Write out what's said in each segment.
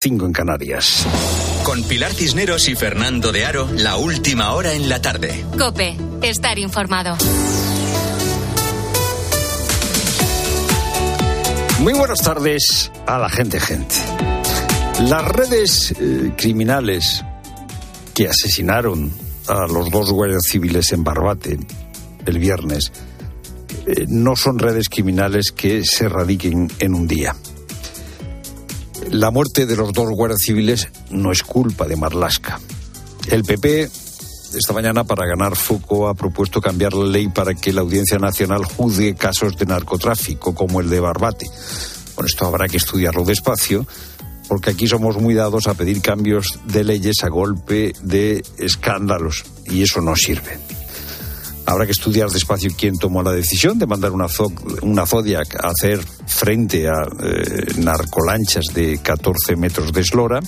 5 en Canarias. Con Pilar Cisneros y Fernando de Aro, la última hora en la tarde. Cope, estar informado. Muy buenas tardes a la gente, gente. Las redes eh, criminales que asesinaron a los dos guardias civiles en Barbate el viernes eh, no son redes criminales que se radiquen en un día. La muerte de los dos guardias civiles no es culpa de Marlasca. El PP esta mañana para ganar foco ha propuesto cambiar la ley para que la Audiencia Nacional juzgue casos de narcotráfico como el de Barbate. Bueno, esto habrá que estudiarlo despacio porque aquí somos muy dados a pedir cambios de leyes a golpe de escándalos y eso no sirve. Habrá que estudiar despacio quién tomó la decisión de mandar una, una Zodiac a hacer frente a eh, narcolanchas de 14 metros de eslora.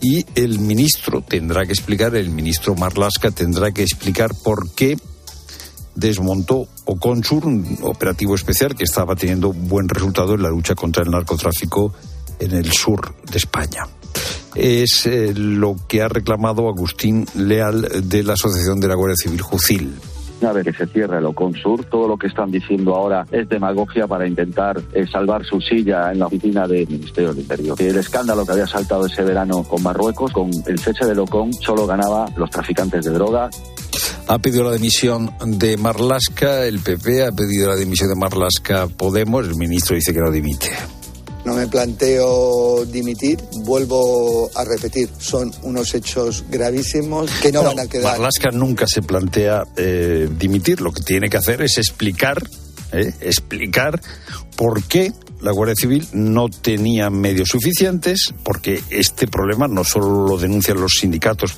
Y el ministro tendrá que explicar, el ministro Marlasca tendrá que explicar por qué desmontó Oconsur, un operativo especial que estaba teniendo buen resultado en la lucha contra el narcotráfico en el sur de España es eh, lo que ha reclamado Agustín Leal de la Asociación de la Guardia Civil Jucil. Una vez que se cierre el Oconsur, todo lo que están diciendo ahora es demagogia para intentar eh, salvar su silla en la oficina del Ministerio del Interior. El escándalo que había saltado ese verano con Marruecos, con el cese de Ocon, solo ganaba los traficantes de droga, ha pedido la dimisión de Marlasca, el PP ha pedido la dimisión de Marlasca Podemos, el ministro dice que no dimite. No me planteo dimitir, vuelvo a repetir, son unos hechos gravísimos que no, van a quedar. Marlaska nunca se plantea eh, dimitir, lo que tiene que hacer es explicar, eh, explicar por qué la Guardia Civil no tenía medios suficientes, porque este problema no solo lo denuncian los sindicatos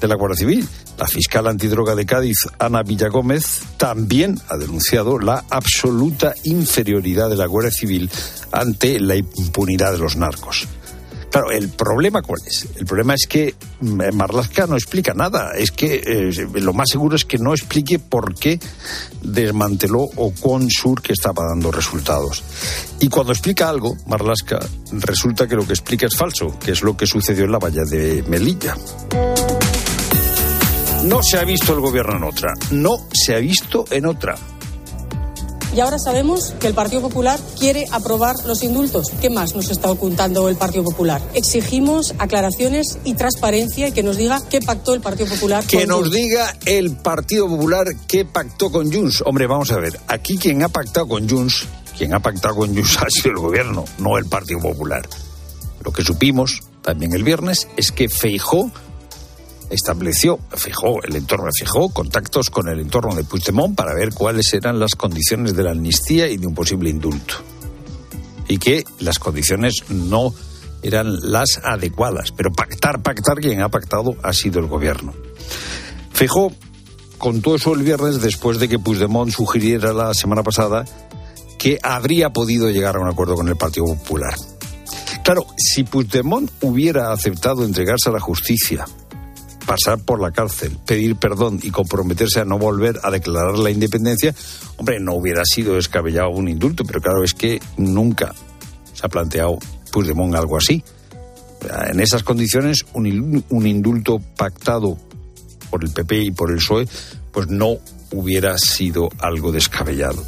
de la Guardia Civil, la fiscal antidroga de Cádiz, Ana Villagómez, también ha denunciado la absoluta inferioridad de la Guardia Civil ante la impunidad de los narcos. Claro, el problema cuál es? El problema es que mm, Marlaska no explica nada. Es que eh, lo más seguro es que no explique por qué desmanteló Oconsur que estaba dando resultados. Y cuando explica algo, Marlaska, resulta que lo que explica es falso, que es lo que sucedió en la valla de Melilla. No se ha visto el gobierno en otra. No se ha visto en otra. Y ahora sabemos que el Partido Popular quiere aprobar los indultos. ¿Qué más nos está ocultando el Partido Popular? Exigimos aclaraciones y transparencia y que nos diga qué pactó el Partido Popular. Que nos diga el Partido Popular qué pactó con Junts. Hombre, vamos a ver. Aquí quien ha pactado con Junts, quien ha pactado con Junts ha sido el gobierno, no el Partido Popular. Lo que supimos también el viernes es que Feijó estableció, fijó, el entorno fijó contactos con el entorno de Puigdemont para ver cuáles eran las condiciones de la amnistía y de un posible indulto. Y que las condiciones no eran las adecuadas, pero pactar, pactar, quien ha pactado ha sido el gobierno. Fijó contó eso el viernes después de que Puigdemont sugiriera la semana pasada que habría podido llegar a un acuerdo con el Partido Popular. Claro, si Puigdemont hubiera aceptado entregarse a la justicia pasar por la cárcel, pedir perdón y comprometerse a no volver a declarar la independencia, hombre, no hubiera sido descabellado un indulto, pero claro, es que nunca se ha planteado Puigdemont algo así. En esas condiciones, un, indulto pactado por el PP y por el PSOE, pues no hubiera sido algo descabellado.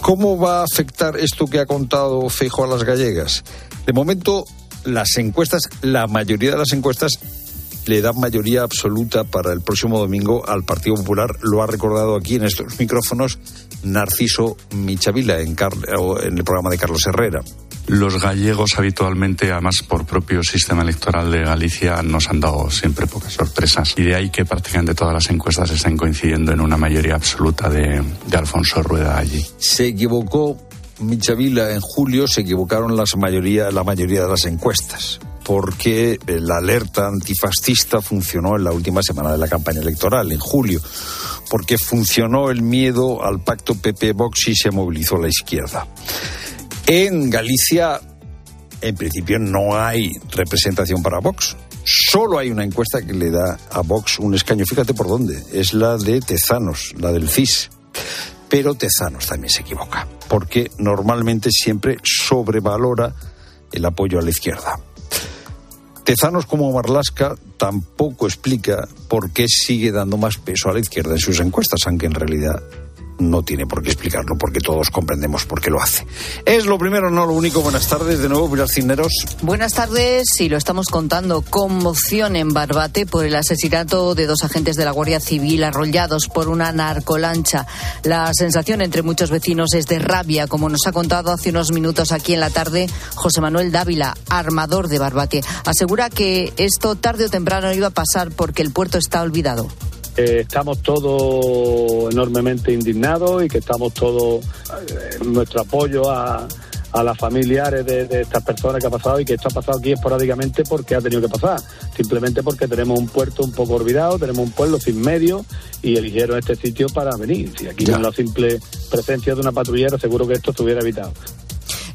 ¿Cómo va a afectar esto que ha contado Feijo a las gallegas? De momento, las encuestas, la mayoría de las encuestas le da mayoría absoluta para el próximo domingo al Partido Popular. Lo ha recordado aquí en estos micrófonos Narciso Michavila en, en el programa de Carlos Herrera. Los gallegos habitualmente, además por propio sistema electoral de Galicia, nos han dado siempre pocas sorpresas. Y de ahí que prácticamente todas las encuestas están coincidiendo en una mayoría absoluta de, de Alfonso Rueda allí. Se equivocó Michavila en julio, se equivocaron las mayoría, la mayoría de las encuestas porque la alerta antifascista funcionó en la última semana de la campaña electoral, en julio, porque funcionó el miedo al pacto PP-Vox y se movilizó la izquierda. En Galicia, en principio, no hay representación para Vox. Solo hay una encuesta que le da a Vox un escaño. Fíjate por dónde. Es la de Tezanos, la del CIS. Pero Tezanos también se equivoca, porque normalmente siempre sobrevalora el apoyo a la izquierda. Tezanos como Marlasca tampoco explica por qué sigue dando más peso a la izquierda en sus encuestas, aunque en realidad no tiene por qué explicarlo, porque todos comprendemos por qué lo hace. Es lo primero, no lo único. Buenas tardes de nuevo, Pilar Cineros. Buenas tardes, y lo estamos contando. Conmoción en Barbate por el asesinato de dos agentes de la Guardia Civil arrollados por una narcolancha. La sensación entre muchos vecinos es de rabia, como nos ha contado hace unos minutos aquí en la tarde José Manuel Dávila, armador de Barbate. Asegura que esto tarde o temprano iba a pasar porque el puerto está olvidado estamos todos enormemente indignados y que estamos todos eh, en nuestro apoyo a, a las familiares de, de, estas personas que ha pasado y que esto ha pasado aquí esporádicamente porque ha tenido que pasar, simplemente porque tenemos un puerto un poco olvidado, tenemos un pueblo sin medio y eligieron este sitio para venir. Si aquí con la simple presencia de una patrullera seguro que esto se hubiera evitado.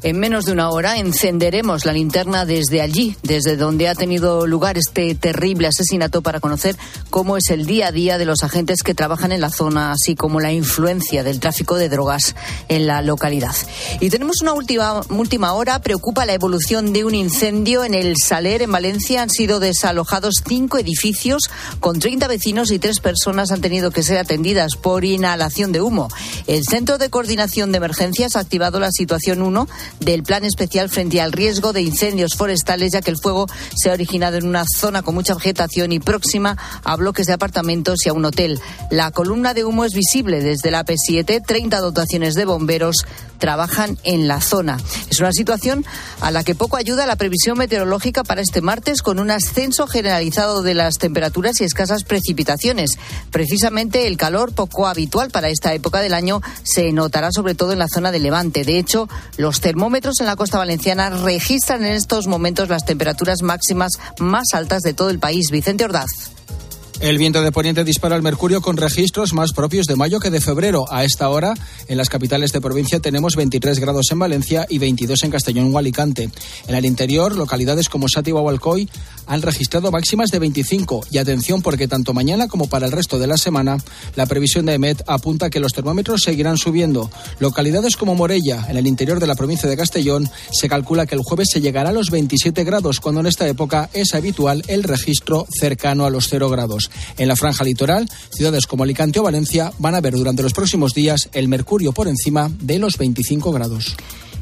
En menos de una hora encenderemos la linterna desde allí, desde donde ha tenido lugar este terrible asesinato, para conocer cómo es el día a día de los agentes que trabajan en la zona, así como la influencia del tráfico de drogas en la localidad. Y tenemos una última, última hora. Preocupa la evolución de un incendio en el Saler, en Valencia. Han sido desalojados cinco edificios con 30 vecinos y tres personas han tenido que ser atendidas por inhalación de humo. El Centro de Coordinación de Emergencias ha activado la situación 1 del plan especial frente al riesgo de incendios forestales, ya que el fuego se ha originado en una zona con mucha vegetación y próxima a bloques de apartamentos y a un hotel. La columna de humo es visible desde la P7, 30 dotaciones de bomberos trabajan en la zona. Es una situación a la que poco ayuda la previsión meteorológica para este martes con un ascenso generalizado de las temperaturas y escasas precipitaciones. Precisamente el calor poco habitual para esta época del año se notará sobre todo en la zona de Levante. De hecho, los termómetros en la costa valenciana registran en estos momentos las temperaturas máximas más altas de todo el país. Vicente Ordaz. El viento de poniente dispara el mercurio con registros más propios de mayo que de febrero. A esta hora, en las capitales de provincia tenemos 23 grados en Valencia y 22 en Castellón o Alicante. En el interior, localidades como Sátiva o Alcoy han registrado máximas de 25. Y atención porque tanto mañana como para el resto de la semana, la previsión de EMET apunta que los termómetros seguirán subiendo. Localidades como Morella, en el interior de la provincia de Castellón, se calcula que el jueves se llegará a los 27 grados, cuando en esta época es habitual el registro cercano a los 0 grados. En la franja litoral, ciudades como Alicante o Valencia van a ver durante los próximos días el mercurio por encima de los 25 grados.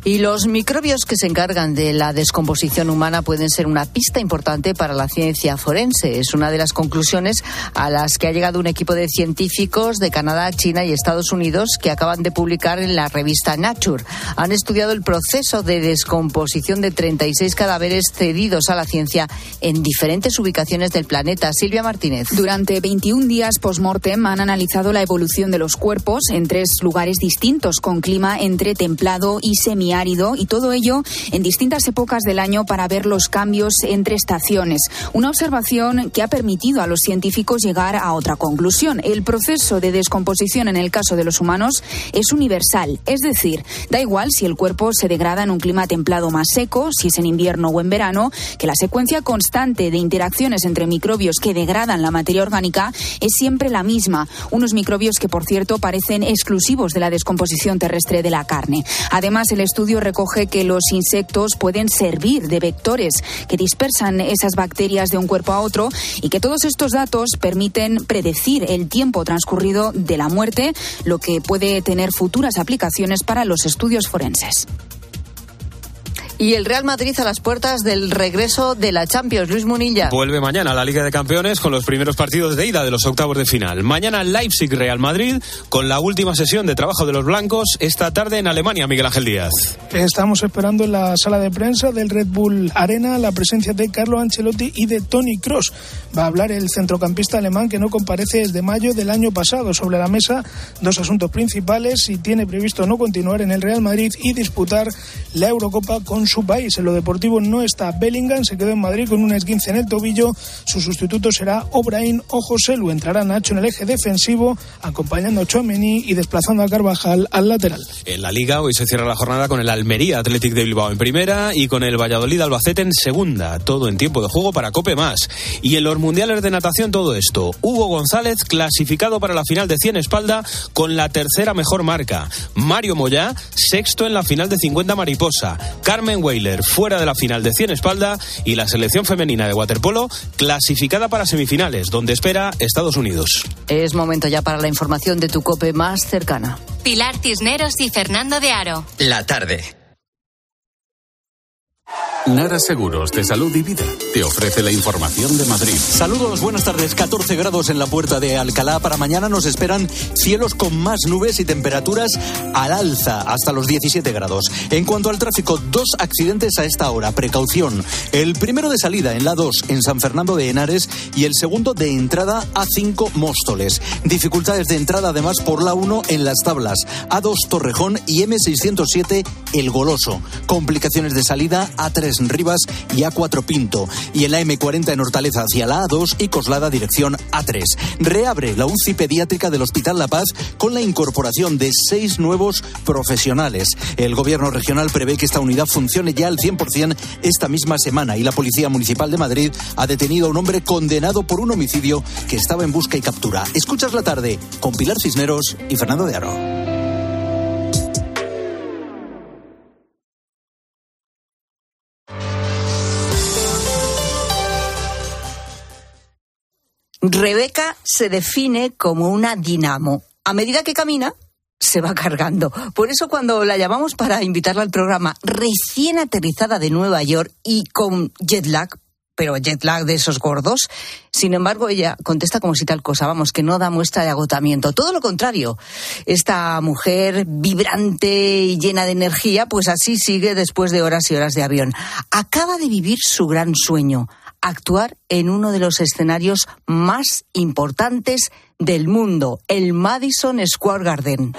Y los microbios que se encargan de la descomposición humana pueden ser una pista importante para la ciencia forense. Es una de las conclusiones a las que ha llegado un equipo de científicos de Canadá, China y Estados Unidos que acaban de publicar en la revista Nature. Han estudiado el proceso de descomposición de 36 cadáveres cedidos a la ciencia en diferentes ubicaciones del planeta. Silvia Martínez. Durante 21 días post-mortem han analizado la evolución de los cuerpos en tres lugares distintos con clima entre templado y semi árido y todo ello en distintas épocas del año para ver los cambios entre estaciones. Una observación que ha permitido a los científicos llegar a otra conclusión. El proceso de descomposición en el caso de los humanos es universal, es decir, da igual si el cuerpo se degrada en un clima templado más seco, si es en invierno o en verano, que la secuencia constante de interacciones entre microbios que degradan la materia orgánica es siempre la misma. Unos microbios que, por cierto, parecen exclusivos de la descomposición terrestre de la carne. Además, el estudio estudio recoge que los insectos pueden servir de vectores que dispersan esas bacterias de un cuerpo a otro y que todos estos datos permiten predecir el tiempo transcurrido de la muerte, lo que puede tener futuras aplicaciones para los estudios forenses. Y el Real Madrid a las puertas del regreso de la Champions. Luis Munilla. Vuelve mañana a la Liga de Campeones con los primeros partidos de ida de los octavos de final. Mañana Leipzig-Real Madrid con la última sesión de trabajo de los blancos esta tarde en Alemania, Miguel Ángel Díaz. Estamos esperando en la sala de prensa del Red Bull Arena la presencia de Carlo Ancelotti y de Tony Cross. Va a hablar el centrocampista alemán que no comparece desde mayo del año pasado. Sobre la mesa, dos asuntos principales: si tiene previsto no continuar en el Real Madrid y disputar la Eurocopa con su país. En lo deportivo no está Bellingham, se quedó en Madrid con un esguince en el tobillo. Su sustituto será Obraín o José Lu. Entrará Nacho en el eje defensivo, acompañando a Chouameni y desplazando a Carvajal al lateral. En la Liga hoy se cierra la jornada con el Almería Athletic de Bilbao en primera y con el Valladolid Albacete en segunda. Todo en tiempo de juego para Cope Más. Y en los mundiales de natación todo esto. Hugo González clasificado para la final de 100 espalda con la tercera mejor marca. Mario Moyá sexto en la final de 50 mariposa. Carmen Weiler fuera de la final de 100 espalda y la selección femenina de waterpolo clasificada para semifinales, donde espera Estados Unidos. Es momento ya para la información de tu cope más cercana. Pilar Cisneros y Fernando de Aro. La tarde. Nara Seguros de Salud y Vida te ofrece la información de Madrid. Saludos, buenas tardes. 14 grados en la puerta de Alcalá. Para mañana nos esperan cielos con más nubes y temperaturas al alza, hasta los 17 grados. En cuanto al tráfico, dos accidentes a esta hora. Precaución. El primero de salida en la 2 en San Fernando de Henares y el segundo de entrada a 5 Móstoles. Dificultades de entrada además por la 1 en las tablas. A2 Torrejón y M607 El Goloso. Complicaciones de salida a 3 en Rivas y A4 Pinto. Y en la M40 en Hortaleza hacia la A2 y Coslada dirección A3. Reabre la UCI pediátrica del Hospital La Paz con la incorporación de seis nuevos profesionales. El gobierno regional prevé que esta unidad funcione ya al 100% esta misma semana y la Policía Municipal de Madrid ha detenido a un hombre condenado por un homicidio que estaba en busca y captura. Escuchas la tarde con Pilar Cisneros y Fernando de Aro. Rebeca se define como una dinamo. A medida que camina, se va cargando. Por eso cuando la llamamos para invitarla al programa, recién aterrizada de Nueva York y con jet lag, pero jet lag de esos gordos, sin embargo ella contesta como si tal cosa, vamos, que no da muestra de agotamiento. Todo lo contrario, esta mujer vibrante y llena de energía, pues así sigue después de horas y horas de avión. Acaba de vivir su gran sueño actuar en uno de los escenarios más importantes del mundo, el Madison Square Garden.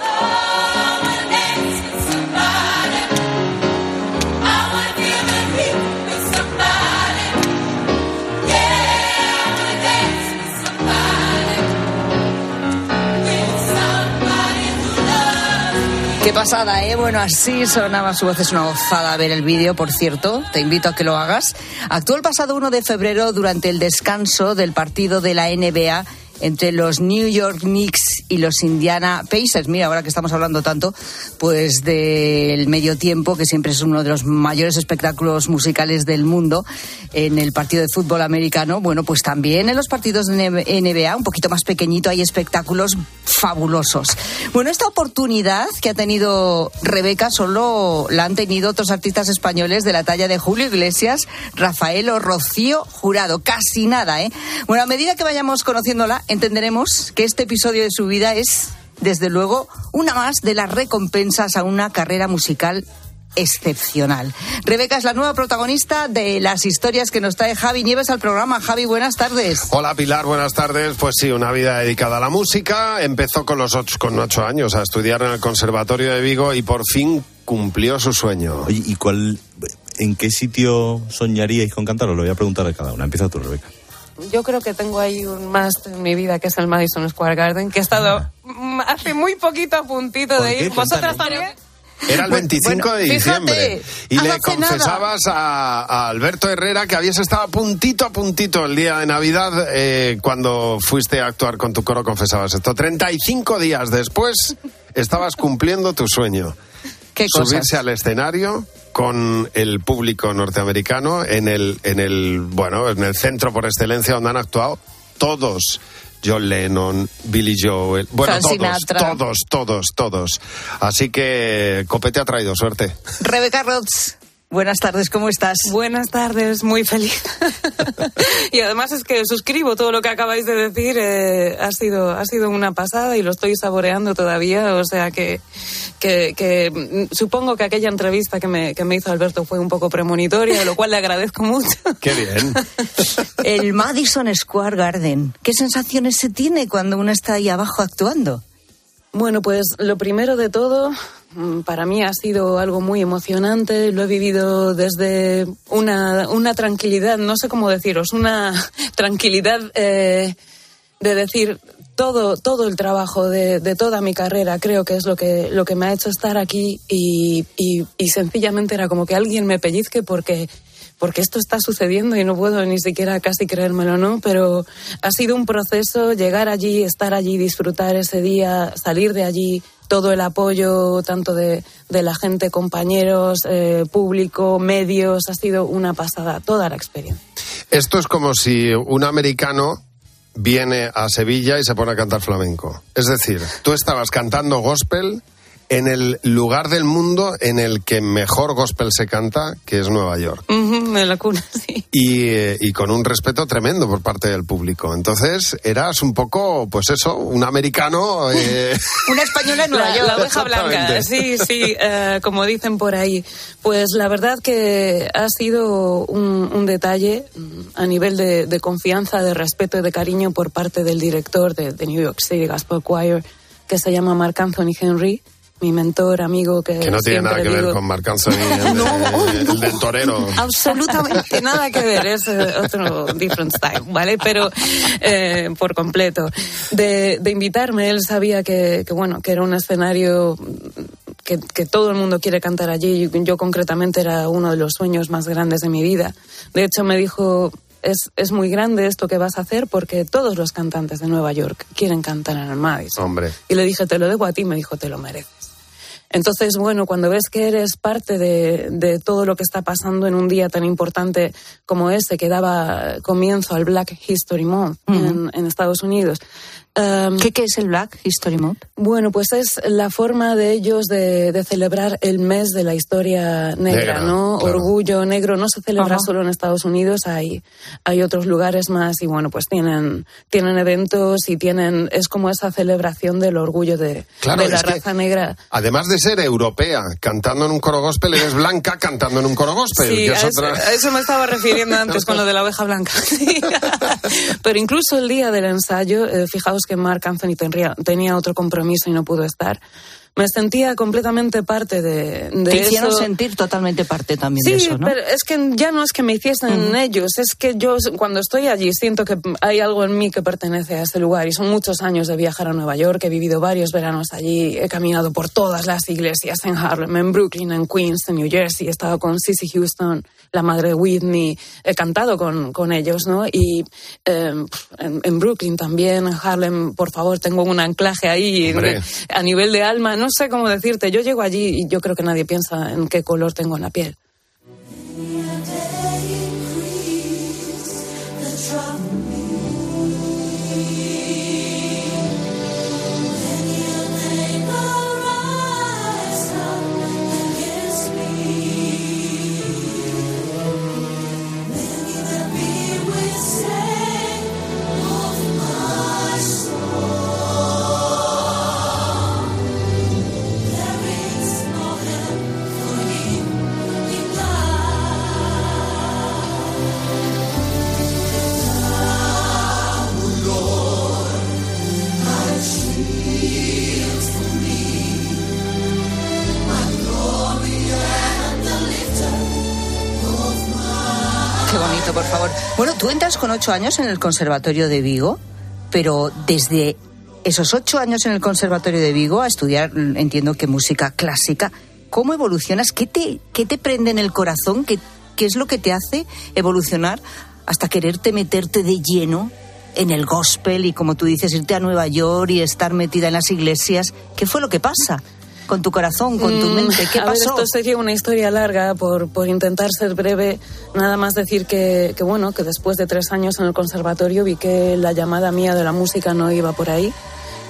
Pasada, ¿eh? Bueno, así sonaba su voz. Es una gozada ver el vídeo, por cierto. Te invito a que lo hagas. Actuó el pasado 1 de febrero durante el descanso del partido de la NBA entre los New York Knicks y los Indiana Pacers. Mira, ahora que estamos hablando tanto, pues del medio tiempo, que siempre es uno de los mayores espectáculos musicales del mundo en el partido de fútbol americano. Bueno, pues también en los partidos de NBA, un poquito más pequeñito, hay espectáculos fabulosos. Bueno, esta oportunidad que ha tenido Rebeca solo la han tenido otros artistas españoles de la talla de Julio Iglesias, Rafael o Rocío Jurado. Casi nada, ¿eh? Bueno, a medida que vayamos conociéndola, entenderemos que este episodio de su vida es, desde luego, una más de las recompensas a una carrera musical excepcional. Rebeca es la nueva protagonista de las historias que nos trae Javi Nieves al programa. Javi, buenas tardes. Hola Pilar, buenas tardes. Pues sí, una vida dedicada a la música. Empezó con los ocho, con ocho años a estudiar en el Conservatorio de Vigo y por fin cumplió su sueño. Oye, ¿y cuál, en qué sitio soñaríais con cantarlo? Lo voy a preguntar a cada una. Empieza tú, Rebeca. Yo creo que tengo ahí un máster en mi vida que es el Madison Square Garden, que he estado hace muy poquito a puntito de ir. ¿Vosotras también? Era el 25 de diciembre. y le confesabas a, a, Alberto Herrera que habías estado a puntito a puntito el día de Navidad eh, cuando fuiste a actuar con tu coro, confesabas esto. 35 días después estabas cumpliendo tu sueño. ¿Qué Subirse al escenario con el público norteamericano en el, en el, bueno, en el centro por excelencia donde han actuado todos John Lennon, Billy Joel, bueno, todos, todos, todos, todos. Así que Copete ha traído suerte. Rebeca Rods. Buenas tardes, ¿cómo estás? Buenas tardes, muy feliz. y además es que suscribo todo lo que acabáis de decir. Eh, ha, sido, ha sido una pasada y lo estoy saboreando todavía. O sea que, que, que mm, supongo que aquella entrevista que me, que me hizo Alberto fue un poco premonitoria, de lo cual le agradezco mucho. Qué bien. El Madison Square Garden. ¿Qué sensaciones se tiene cuando uno está ahí abajo actuando? Bueno, pues lo primero de todo, para mí ha sido algo muy emocionante. Lo he vivido desde una, una tranquilidad, no sé cómo deciros, una tranquilidad eh, de decir todo, todo el trabajo de, de, toda mi carrera creo que es lo que, lo que me ha hecho estar aquí y, y, y sencillamente era como que alguien me pellizque porque porque esto está sucediendo y no puedo ni siquiera casi creérmelo, ¿no? Pero ha sido un proceso llegar allí, estar allí, disfrutar ese día, salir de allí, todo el apoyo tanto de, la gente, compañeros, eh, público, medios, ha sido una pasada, toda la experiencia. Esto es como si un americano viene a Sevilla y se pone a cantar flamenco. Es decir, tú estabas cantando gospel en el lugar del mundo en el que mejor gospel se canta, que es Nueva York. En la cuna, sí. Y, eh, y con un respeto tremendo por parte del público. Entonces, eras un poco, pues eso, un americano. eh, Una española en Nueva La, York. la oveja blanca, sí, sí, eh, como dicen por ahí. Pues la verdad que ha sido un, un detalle mm, a nivel de, de confianza, de respeto y de cariño por parte del director de, de New York City Gospel Choir, que se llama Mark Anthony Henry, mi mentor, amigo, que, que no tiene nada que ver con Marc Anthony, el, de- el del torero. Absolutamente nada que ver, es eh, otro different style, ¿vale? Pero eh, por completo. De, de invitarme, él sabía que, que, bueno, que era un escenario que, que todo el mundo quiere cantar allí. Yo, yo concretamente era uno de los sueños más grandes de mi vida. De hecho, me dijo, es, es muy grande esto que vas a hacer porque todos los cantantes de Nueva York quieren cantar en el Madison. Hombre. Y le dije, te lo debo a ti, me dijo, te lo mereces. Entonces, bueno, cuando ves que eres parte de, de todo lo que está pasando en un día tan importante como este, que daba comienzo al Black History Month en, en Estados Unidos. Um, ¿Qué, ¿Qué es el Black History Month? Bueno, pues es la forma de ellos de, de celebrar el mes de la historia negra, Negra, ¿no? claro. Orgullo negro no se celebra Ajá. solo en Estados Unidos, hay, hay otros lugares más y bueno, pues tienen, tienen eventos y tienen, es como esa celebración del orgullo de, Claro, de la raza negra. Además de ser europea cantando en un coro gospel, eres blanca cantando en un coro gospel. Sí, que es a eso, otra- a eso me estaba refiriendo antes con lo de la oveja blanca. Pero incluso el día del ensayo, eh, fijaos que Mark Anthony tenía, tenía otro compromiso y no pudo estar. Me sentía completamente parte de, de Te hicieron eso. sentir totalmente parte también Sí, de eso, ¿no? pero es que ya no es que me hiciesen ellos, es que yo cuando estoy allí siento que hay algo en mí que pertenece a ese lugar y son muchos años de viajar a Nueva York, he vivido varios veranos allí, he caminado por todas las iglesias en Harlem, en Brooklyn, en Queens, en New Jersey, he estado con Cissy Houston, la madre de Whitney, he cantado con, con ellos, ¿no? Y eh, en, en Brooklyn también, en Harlem, por favor, tengo un anclaje ahí a nivel de alma, no sé cómo decirte, yo llego allí y yo creo que nadie piensa en qué color tengo en la piel. Ocho años en el Conservatorio de Vigo, pero desde esos ocho años en el Conservatorio de Vigo a estudiar, entiendo que música clásica, ¿cómo evolucionas? ¿Qué te, qué te prende en el corazón? ¿Qué, ¿Qué es lo que te hace evolucionar hasta quererte meterte de lleno en el gospel y, como tú dices, irte a Nueva York y estar metida en las iglesias? ¿Qué fue lo que pasa con tu corazón, con tu Mm, mente? ¿Qué a ver, pasó? esto sería una historia larga por, por intentar ser breve. Nada más decir que, que, bueno, que después de tres años en el conservatorio vi que la llamada mía de la música no iba por ahí.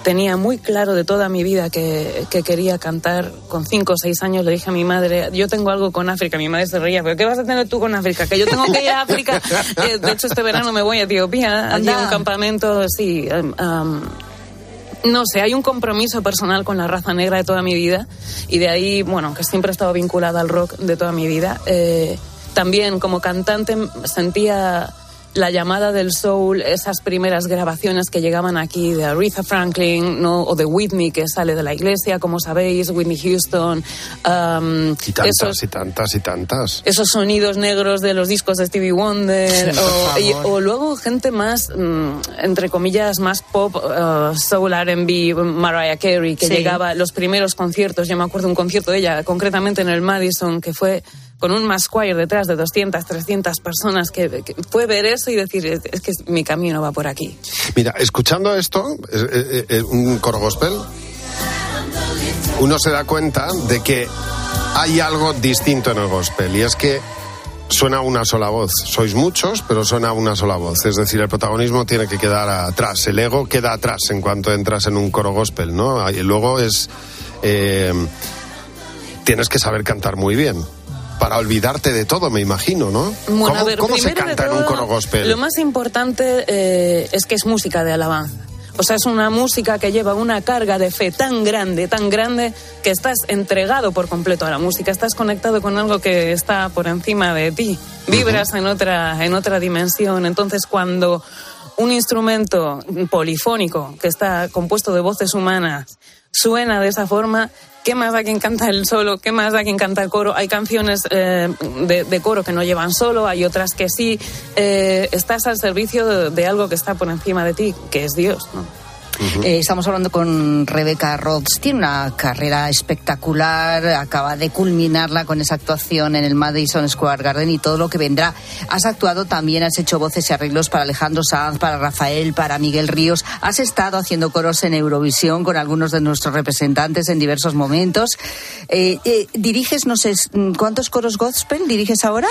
Tenía muy claro de toda mi vida que, que quería cantar. Con cinco o seis años le dije a mi madre, yo tengo algo con África. Mi madre se reía, ¿pero qué vas a tener tú con África? Que yo tengo que ir a África. Eh, de hecho, este verano me voy a Etiopía, allí a un campamento, sí. am, no sé, hay un compromiso personal con la raza negra de toda mi vida y de ahí, bueno, que siempre he estado vinculada al rock de toda mi vida. eh, también como cantante sentía la llamada del soul, esas primeras grabaciones que llegaban aquí de Aretha Franklin ¿no? o de Whitney, que sale de la iglesia, como sabéis, Whitney Houston. um, Y tantas, esos- y tantas, y tantas. esos sonidos negros de los discos de Stevie Wonder Sí, o, y- favor. o luego gente más mm, entre comillas más pop uh, soul R&B Mariah Carey que Sí. llegaba a los primeros conciertos yo me acuerdo un concierto de ella concretamente en el Madison que fue con un choir detrás de 200, 300 personas que, puede ver eso y decir, es, es que mi camino va por aquí. Mira, escuchando esto, eh, eh, eh, un coro gospel, uno se da cuenta de que hay algo distinto en el gospel y es que suena una sola voz. Sois muchos, pero suena una sola voz. Es decir, el protagonismo tiene que quedar atrás. El ego queda atrás en cuanto entras en un coro gospel, ¿no? Y luego es. eh, tienes que saber cantar muy bien. Para olvidarte de todo, me imagino, ¿no? Bueno, ¿Cómo, a ver, cómo se canta en un coro gospel? Lo más importante eh, es que es música de alabanza. O sea, es una música que lleva una carga de fe tan grande, tan grande, que estás entregado por completo a la música, estás conectado con algo que está por encima de ti, vibras en, otra, en otra dimensión. Entonces, cuando un instrumento polifónico que está compuesto de voces humanas suena de esa forma, ¿qué más da quien canta el solo? ¿Qué más da quien canta el coro? Hay canciones eh, de, de coro que no llevan solo, hay otras que sí. Eh, estás al servicio de, de algo que está por encima de ti, que es Dios. ¿no? Eh, estamos hablando con Rebeca Rhodes. Tiene una carrera espectacular. Acaba de culminarla con esa actuación en el Madison Square Garden y todo lo que vendrá. Has actuado también, has hecho voces y arreglos para Alejandro Sanz, para Rafael, para Miguel Ríos. Has estado haciendo coros en Eurovisión con algunos de nuestros representantes en diversos momentos. Eh, eh, diriges, no sé, ¿cuántos coros gospel diriges ahora?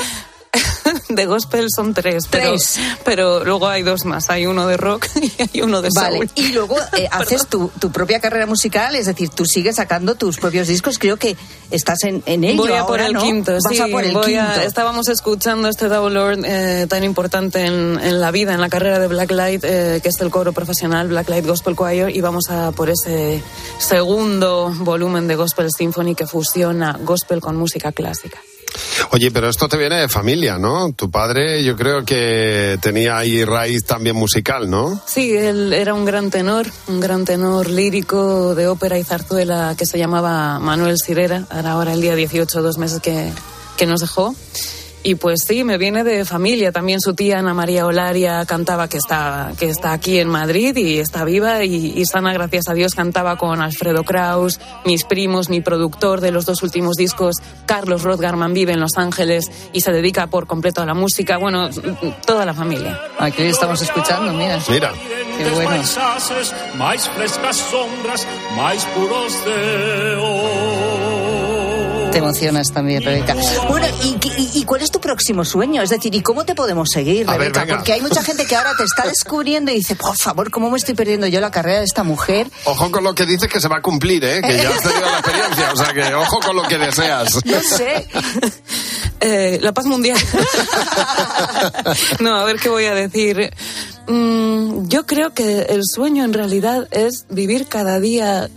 De gospel son tres, pero, Tres. pero luego hay dos más. Hay uno de rock y hay uno de Vale, soul. y luego eh, haces tu, tu propia carrera musical, es decir, tú sigues sacando tus propios discos, creo que estás en, en ello Voy a por ahora, el ¿no? quinto, Vas a por el voy a- quinto. estábamos escuchando este Double Lord eh, tan importante en, en la vida, en la carrera de Blacklight, eh, que es el coro profesional Blacklight Gospel Choir, y vamos a por ese segundo volumen de Gospel Symphony que fusiona gospel con música clásica. Oye, pero esto te viene de familia, ¿no? Tu padre yo creo que tenía ahí raíz también musical, ¿no? Sí, él era un gran tenor, un gran tenor lírico de ópera y zarzuela que se llamaba Manuel Sirera, ahora, ahora el día 18, dos meses que, que nos dejó. Y pues sí, me viene de familia. También su tía Ana María Olaria cantaba que está, que está aquí en Madrid y está viva y, y sana, gracias a Dios, cantaba con Alfredo Kraus, mis primos, mi productor de los dos últimos discos, Carlos Rodgarman vive en Los Ángeles y se dedica por completo a la música. Bueno, toda la familia. Aquí estamos escuchando, mira. Mira. Qué bueno. frescas sombras, máis puros deos. Te emocionas también, Rebeca. Bueno, ¿y, qué- y- y cuál es tu próximo sueño? Es decir, ¿y cómo te podemos seguir, ver, Rebeca? Porque hay mucha gente que ahora te está descubriendo y dice, por favor, ¿cómo me estoy perdiendo yo la carrera de esta mujer? Ojo con lo que dices que se va a cumplir, ¿eh? Que ya has tenido la experiencia, o sea que ojo con lo que deseas. No sé. Eh, la paz mundial. no, a ver qué voy a decir. Mm, yo creo que el sueño en realidad es vivir cada día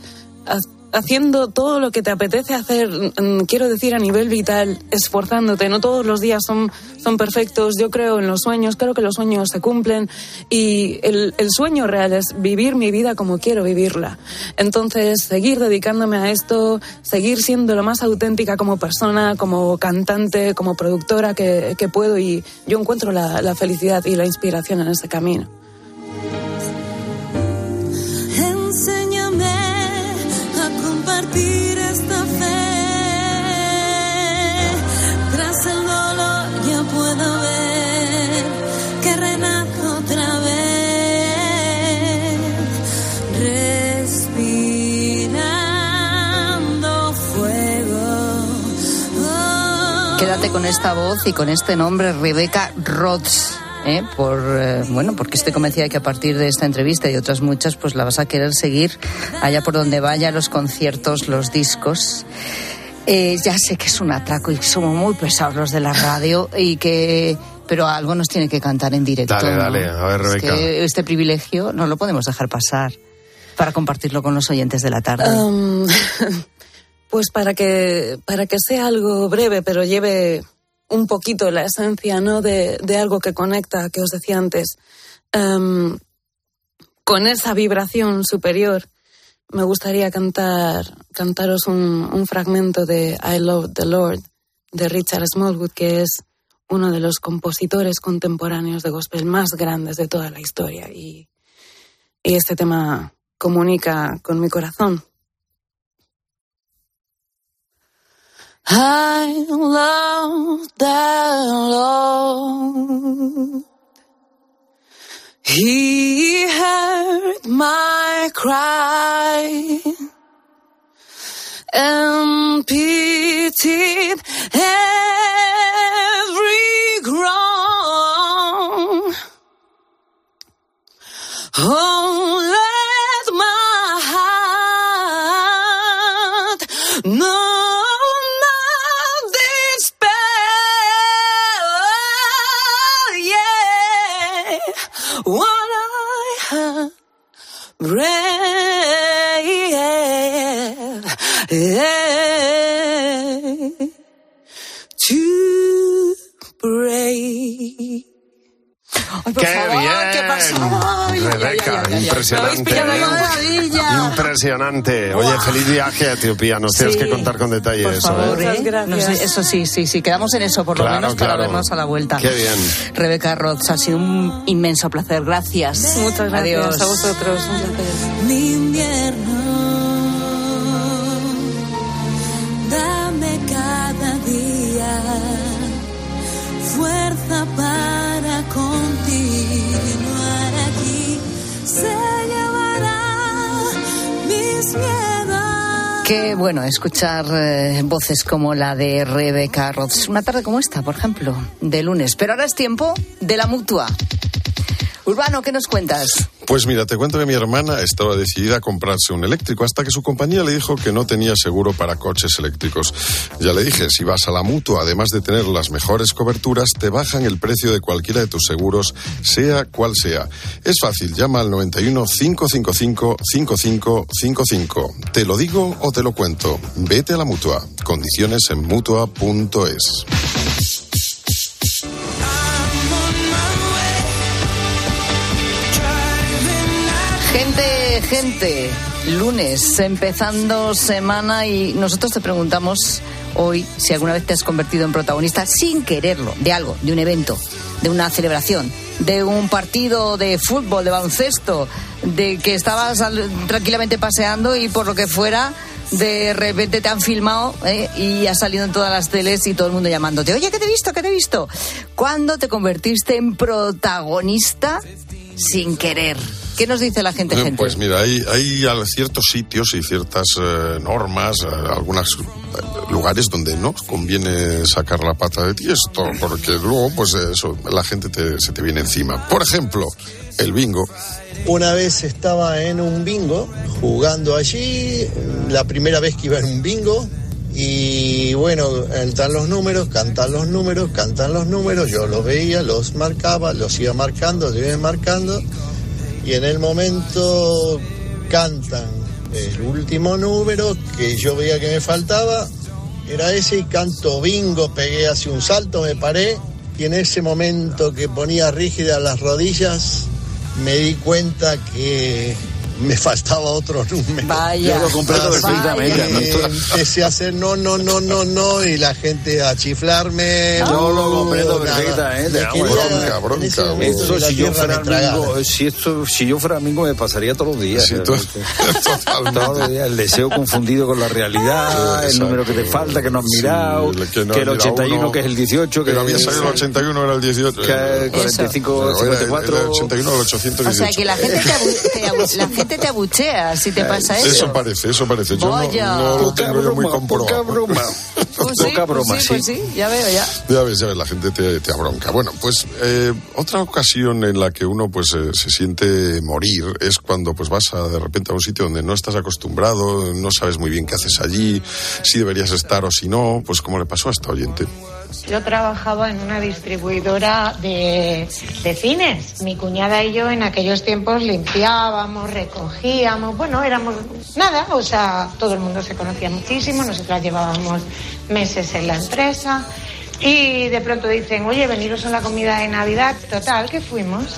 haciendo todo lo que te apetece hacer, mm, quiero decir a nivel vital, esforzándote. No todos los días son, son perfectos. Yo creo en los sueños, creo que los sueños se cumplen y el, el sueño real es vivir mi vida como quiero vivirla. Entonces, seguir dedicándome a esto, seguir siendo lo más auténtica como persona, como cantante, como productora que, que puedo y yo encuentro la, la felicidad y la inspiración en ese camino. Quédate con esta voz y con este nombre, Rebeca Rhodes. ¿eh? Por, eh, bueno, porque estoy convencida de que a partir de esta entrevista y otras muchas, pues la vas a querer seguir allá por donde vaya, los conciertos, los discos. Eh, ya sé que es un atraco y somos muy pesados los de la radio y que pero algo nos tiene que cantar en directo. Dale, ¿no? dale, a ver, Es Rebeca. que este privilegio no lo podemos dejar pasar para compartirlo con los oyentes de la tarde. Um, pues para que, para que sea algo breve, pero lleve un poquito la esencia ¿no? de, de algo que conecta, que os decía antes, um, con esa vibración superior, me gustaría cantar, cantaros un, un fragmento de I Love the Lord de Richard Smallwood, que es uno de los compositores contemporáneos de gospel más grandes de toda la historia. Y, y este tema comunica con mi corazón. I love the Lord. He heard my cry and pitied every groan. Oh, pray. Ay, por ¡Qué favor, bien! ¿qué pasó? Ay, Rebeca, ay, ay, ay. impresionante. Impresionante. Oye, feliz viaje a Etiopía. Nos tienes Sí, que contar con detalle Por eso. favor, ¿eh? ¿eh? No sé, eso sí, sí, sí. Quedamos en eso, por lo Claro, menos, para claro. vernos a la vuelta. Qué bien. Rebeca Roth, ha sido un inmenso placer. Gracias. Muchas gracias Adiós. a vosotros. Un placer. mi invierno. Qué bueno escuchar eh, voces como la de Rebeca Roth. Una tarde como esta, por ejemplo, de lunes. Pero ahora es tiempo de la mutua. Urbano, ¿qué nos cuentas? Pues mira, te cuento que mi hermana estaba decidida a comprarse un eléctrico hasta que su compañía le dijo que no tenía seguro para coches eléctricos. Ya le dije, si vas a la mutua, además de tener las mejores coberturas, te bajan el precio de cualquiera de tus seguros, sea cual sea. Es fácil, llama al 91 555 5555. Te lo digo o te lo cuento. Vete a la mutua. Condiciones en mutua.es. Gente, lunes, empezando semana y nosotros te preguntamos hoy si alguna vez te has convertido en protagonista sin quererlo, de algo, de un evento, de una celebración, de un partido de fútbol, de baloncesto, de que estabas tranquilamente paseando y por lo que fuera, de repente te han filmado ¿eh? y has salido en todas las teles y todo el mundo llamándote, oye, ¿qué te he visto? ¿Qué te he visto? ¿Cuándo te convertiste en protagonista sin querer? ¿Qué nos dice la gente, Eh, gente? Pues mira, hay, ciertos sitios y ciertas eh, normas, eh, algunos lugares donde no conviene sacar la pata de tiesto, porque luego, pues eso, la gente te- se te viene encima. Por ejemplo, el bingo. Una vez estaba en un bingo, jugando allí, la primera vez que iba en un bingo, y bueno, entran los números, cantan los números, cantan los números, yo los veía, los marcaba, los iba marcando, los iba marcando, y en el momento cantan. El último número que yo veía que me faltaba, era ese y canto bingo, pegué hacia un salto, me paré, y en ese momento que ponía rígidas las rodillas, me di cuenta que me faltaba otro número. Vaya. Yo lo comprendo perfectamente. Empecé a hacer no, no, no, no, no, y la gente a chiflarme. Yo lo comprendo perfectamente. Momento Esto, la si yo fuera amigo, si, esto, si yo fuera amigo me pasaría todos los días. realmente. Todos los días. El deseo confundido con la realidad, el Exacto. número que te falta, que no has mirado, Sí, que, no el has mirado 81 uno, que es el 18, que no había salido el 81, era el 18. Que eh, 45, era el- 54. El 81 el 818. O sea, que la gente te, gente te abuchea si te pasa eso. Eso parece, eso parece. Yo no, Vaya. no lo tengo yo muy broma, comprobado. poca broma. Pues sí, Poca broma, pues sí, pues sí, ya veo ya. Ya ves, ya ves, la gente te, te abronca. Bueno, pues eh, otra ocasión en la que uno pues eh, se siente morir es cuando pues vas a, de repente a un sitio donde no estás acostumbrado, no sabes muy bien qué haces allí, si deberías estar o si no, pues como le pasó a esta oyente. Yo trabajaba en una distribuidora de, de cines. Mi cuñada y yo en aquellos tiempos limpiábamos, recogíamos, bueno, éramos nada, o sea, todo el mundo se conocía muchísimo, nosotras llevábamos meses en la empresa y de pronto dicen, oye, veniros a la comida de Navidad. Total, que fuimos.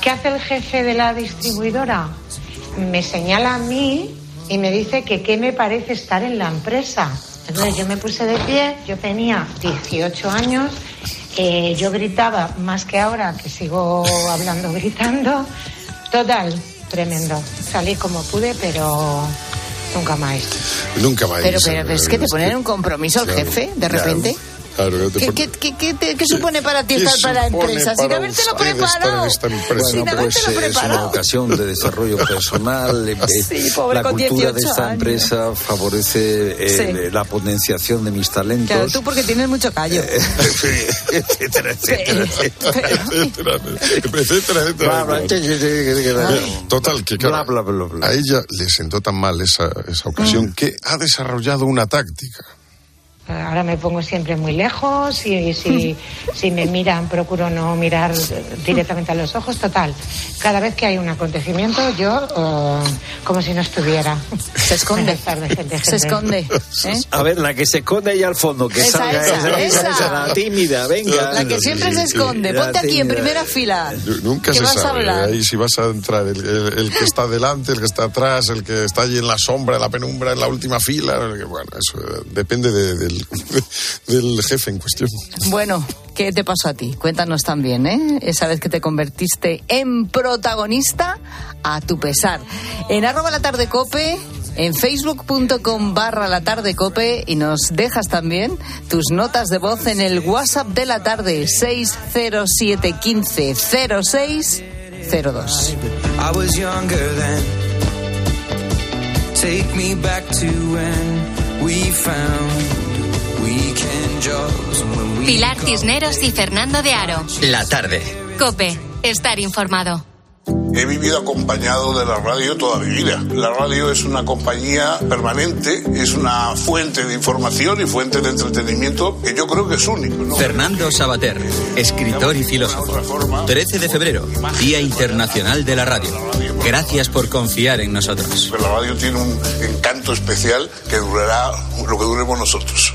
¿Qué hace el jefe de la distribuidora? Me señala a mí y me dice que qué me parece estar en la empresa. Entonces yo me puse de pie, yo tenía 18 años, eh, yo gritaba más que ahora, que sigo hablando gritando. Total, tremendo. Salí como pude, pero nunca más. Nunca más. Pero, pero es que te ponen un compromiso al Claro, jefe, de repente. Claro, que te ¿Qué, qué, qué, qué te- qué supone para ti ¿Qué estar para la supone empresa? Sin para habértelo usted estar en preparado. esta empresa? Sin Bueno, pues es una preparado. ocasión de desarrollo personal. eh, Sí, pobre, la cultura 18 de esta años. empresa favorece eh, Sí. la potenciación de mis talentos. Claro, tú porque tienes mucho callo. etcétera, etcétera, etcétera. etcétera, etcétera, Total, que claro, Bla, bla, bla, bla. a ella le sentó tan mal esa, esa ocasión Mm. que ha desarrollado una táctica. Ahora me pongo siempre muy lejos y si, si me miran procuro no mirar directamente a los ojos. Total, cada vez que hay un acontecimiento yo eh, como si no estuviera. Se esconde. De gente, Se esconde. ¿eh? A ver, la que se esconde ahí al fondo, que Esa, salga esa, esa. la tímida, venga. La que siempre se esconde. Ponte aquí en primera fila. Nunca ¿Qué se vas a sabe. hablar? Ahí si vas a entrar, el, el- el que está delante, el que está atrás, el que está allí en la sombra, en la penumbra, en la última fila. Bueno, eso eh, depende de- del, del jefe en cuestión. Bueno, ¿qué te pasó a ti? Cuéntanos también, ¿eh? Esa vez que te convertiste en protagonista a tu pesar. En arroba la tarde cope, en facebook.com barra la tarde cope y nos dejas también tus notas de voz en el WhatsApp de la tarde 607 15 06 02. I was younger then. Take me back to when we found Pilar Cisneros y Fernando de Aro. La tarde. Cope, estar informado. He vivido acompañado de la radio toda mi vida. La radio es una compañía permanente, es una fuente de información y fuente de entretenimiento que yo creo que es único. ¿no? Fernando Sabater, escritor y filósofo. 13 de febrero, Día Internacional de la Radio. Gracias por confiar en nosotros. La radio tiene un encanto especial que durará lo que duremos nosotros.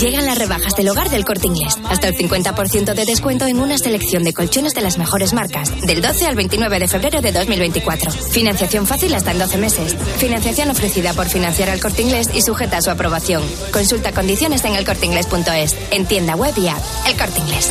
Llegan las rebajas del hogar del corte inglés. Hasta el 50% de descuento en una selección de colchones de las mejores marcas. Del 12 al 29 de febrero de 2024. Financiación fácil hasta en 12 meses. Financiación ofrecida por financiar al corte inglés y sujeta a su aprobación. Consulta condiciones en elcorteinglés.es. En tienda web y app. El corte inglés.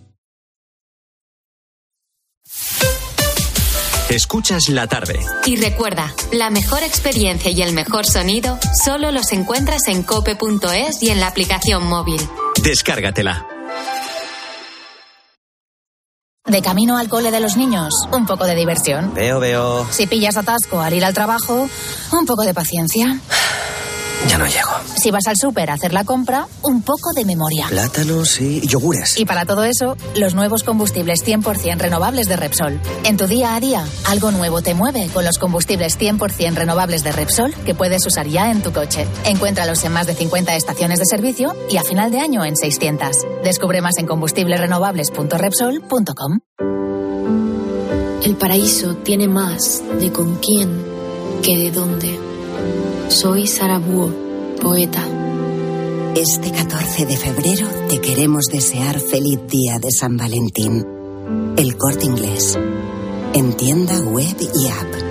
Escuchas la tarde. Y recuerda, la mejor experiencia y el mejor sonido solo los encuentras en cope.es y en la aplicación móvil. Descárgatela. De camino al cole de los niños, un poco de diversión. Veo, veo. Si pillas atasco al ir al trabajo, un poco de paciencia. Ya no llego. Si vas al súper a hacer la compra, un poco de memoria. Plátanos y yogures. Y para todo eso, los nuevos combustibles 100% renovables de Repsol. En tu día a día, algo nuevo te mueve con los combustibles 100% renovables de Repsol que puedes usar ya en tu coche. Encuéntralos en más de 50 estaciones de servicio y a final de año en 600. Descubre más en combustiblesrenovables.repsol.com. El paraíso tiene más de con quién que de dónde. Soy Sara poeta. Este 14 de febrero te queremos desear feliz día de San Valentín. El corte inglés. En tienda web y app.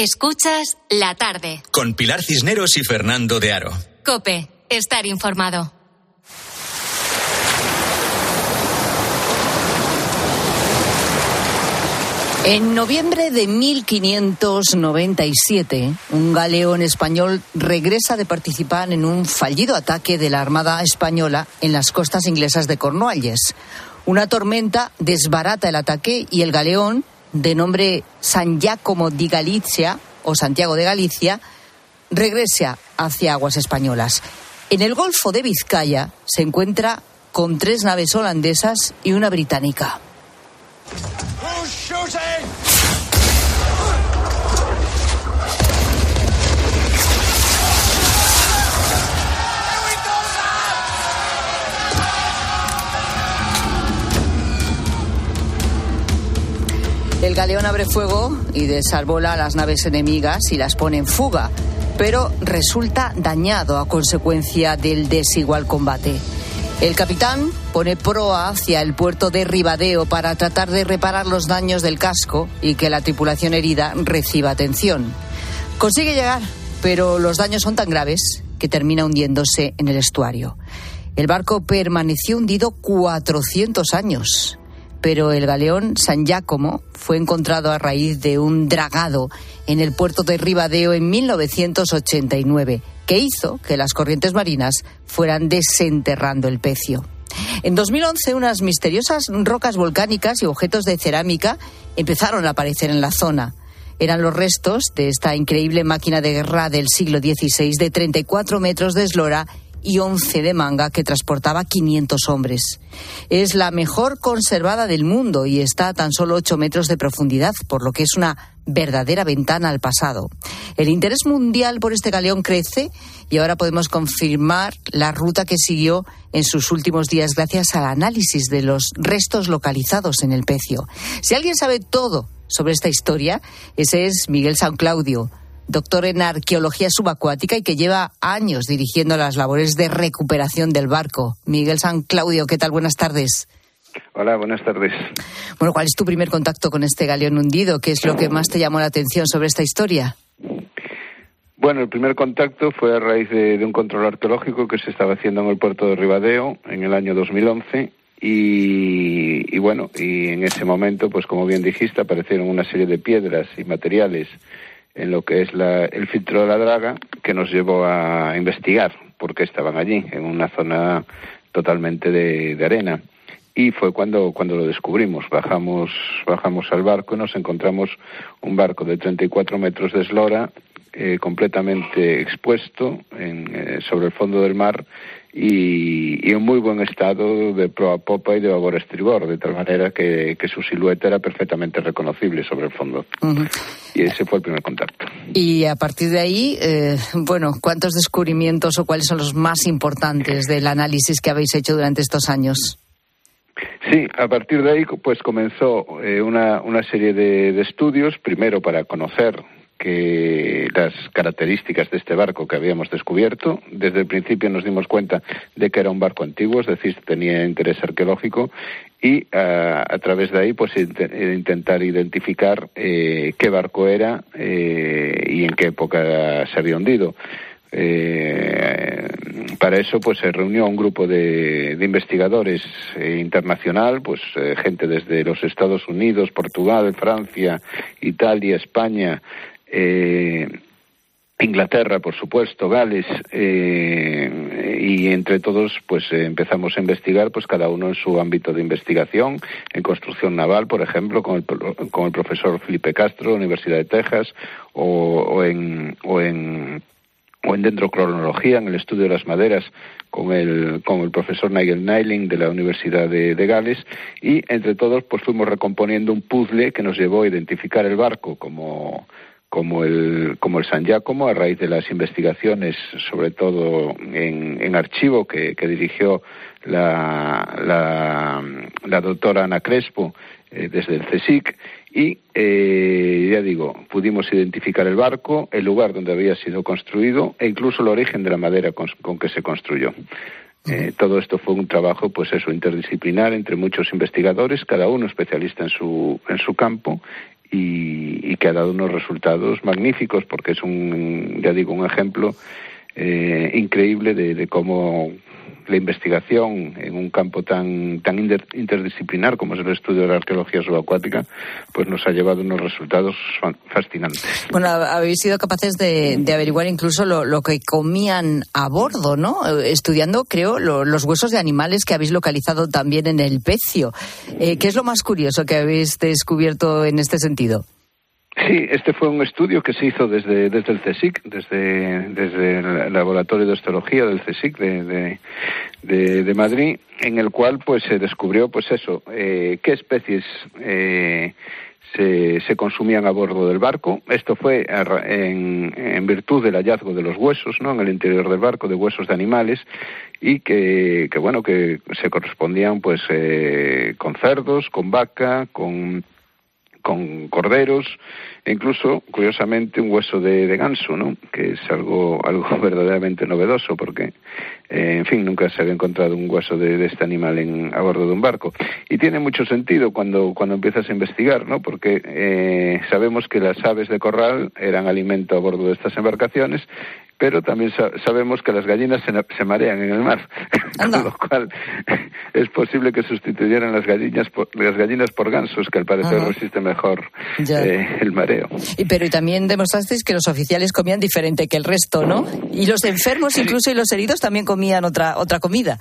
Escuchas la tarde. Con Pilar Cisneros y Fernando de Aro. Cope, estar informado. En noviembre de 1597, un galeón español regresa de participar en un fallido ataque de la Armada Española en las costas inglesas de Cornualles. Una tormenta desbarata el ataque y el galeón, de nombre San Giacomo di Galizia o Santiago de Galicia, regresa hacia aguas españolas. En el Golfo de Vizcaya se encuentra con tres naves holandesas y una británica. El galeón abre fuego y desarbola a las naves enemigas y las pone en fuga, pero resulta dañado a consecuencia del desigual combate. El capitán pone proa hacia el puerto de Ribadeo para tratar de reparar los daños del casco y que la tripulación herida reciba atención. Consigue llegar, pero los daños son tan graves que termina hundiéndose en el estuario. El barco permaneció hundido 400 años, pero el galeón San Giacomo fue encontrado a raíz de un dragado en el puerto de Ribadeo en 1989, que hizo que las corrientes marinas fueran desenterrando el pecio. En 2011, unas misteriosas rocas volcánicas y objetos de cerámica empezaron a aparecer en la zona. Eran los restos de esta increíble máquina de guerra del siglo XVI de 34 metros de eslora y 11 de manga que transportaba 500 hombres. Es la mejor conservada del mundo y está a tan solo 8 metros de profundidad, por lo que es una verdadera ventana al pasado. El interés mundial por este galeón crece y ahora podemos confirmar la ruta que siguió en sus últimos días gracias al análisis de los restos localizados en el pecio. Si alguien sabe todo sobre esta historia, ese es Miguel San Claudio, doctor en arqueología subacuática y que lleva años dirigiendo las labores de recuperación del barco. Miguel San Claudio, ¿qué tal? Buenas tardes. Hola, buenas tardes. Bueno, ¿cuál es tu primer contacto con este galeón hundido? ¿Qué es lo que más te llamó la atención sobre esta historia? Bueno, el primer contacto fue a raíz de, de un control arqueológico que se estaba haciendo en el puerto de Ribadeo en el año 2011 y, y, bueno, y en ese momento, pues como bien dijiste, aparecieron una serie de piedras y materiales en lo que es la, el filtro de la draga que nos llevó a investigar por qué estaban allí, en una zona totalmente de, de arena. Y fue cuando cuando lo descubrimos. Bajamos bajamos al barco y nos encontramos un barco de 34 metros de eslora eh, completamente expuesto en, eh, sobre el fondo del mar y, y, en muy buen estado de proa popa y de babor estribor, de tal manera que, que su silueta era perfectamente reconocible sobre el fondo. Uh -huh. Y ese fue el primer contacto. Y a partir de ahí, eh, bueno, ¿cuántos descubrimientos o cuáles son los más importantes del análisis que habéis hecho durante estos años? Sí, a partir de ahí pues comenzó eh, una, una serie de, de estudios, primero para conocer que las características de este barco que habíamos descubierto. Desde el principio nos dimos cuenta de que era un barco antiguo, es decir, tenía interés arqueológico y a, a través de ahí pues intentar identificar eh, qué barco era eh, y en qué época se había hundido. Eh, para eso pues se reunió un grupo de, investigadores eh, internacional pues eh, gente desde los Estados Unidos Portugal Francia Italia España eh, Inglaterra, por supuesto, Gales, eh, y entre todos, pues eh, empezamos a investigar, pues cada uno en su ámbito de investigación, en construcción naval, por ejemplo, con el, con el profesor Felipe Castro, Universidad de Texas, o, en, o en o en dendrocronología, en el estudio de las maderas, con el, con el profesor Nigel Nyling de la Universidad de, Gales, y entre todos pues fuimos recomponiendo un puzzle que nos llevó a identificar el barco como, como el, como el San Giacomo a raíz de las investigaciones, sobre todo en, en archivo que, que dirigió la, la, la doctora Ana Crespo eh, desde el CSIC y, eh, ya digo, pudimos identificar el barco, el lugar donde había sido construido e incluso el origen de la madera con, con que se construyó. Eh, todo esto fue un trabajo, pues eso, interdisciplinar entre muchos investigadores, cada uno especialista en su, en su campo y, y que ha dado unos resultados magníficos porque es un, ya digo, un ejemplo eh, increíble de, de cómo la investigación en un campo tan, tan interdisciplinar como es el estudio de la arqueología subacuática, pues nos ha llevado unos resultados fascinantes. Bueno, habéis sido capaces de, averiguar incluso lo, que comían a bordo, ¿no? Estudiando, creo, lo, los huesos de animales que habéis localizado también en el pecio. Eh, ¿Qué es lo más curioso que habéis descubierto en este sentido? Sí, este fue un estudio que se hizo desde, desde el CSIC, desde, desde el Laboratorio de Osteología del CSIC de, de, de, Madrid, en el cual pues se descubrió pues eso, eh, qué especies eh, se, se, consumían a bordo del barco. Esto fue en, en, virtud del hallazgo de los huesos, ¿no? En el interior del barco, de huesos de animales, y que, que bueno, que se correspondían pues eh, con cerdos, con vaca, con con corderos, e incluso, curiosamente, un hueso de, ganso, ¿no? Que es algo, algo verdaderamente novedoso, porque, eh, en fin, nunca se había encontrado un hueso de, de, este animal en, a bordo de un barco. Y tiene mucho sentido cuando, cuando empiezas a investigar, ¿no? Porque eh, sabemos que las aves de corral eran alimento a bordo de estas embarcaciones pero también sa sabemos que las gallinas se, se marean en el mar, con lo cual es posible que sustituyeran las gallinas por, las gallinas por gansos, que al parecer Ajá. resiste mejor eh, el mareo. Y, pero y también demostrasteis que los oficiales comían diferente que el resto, ¿no? Y los enfermos incluso y los heridos también comían otra otra comida.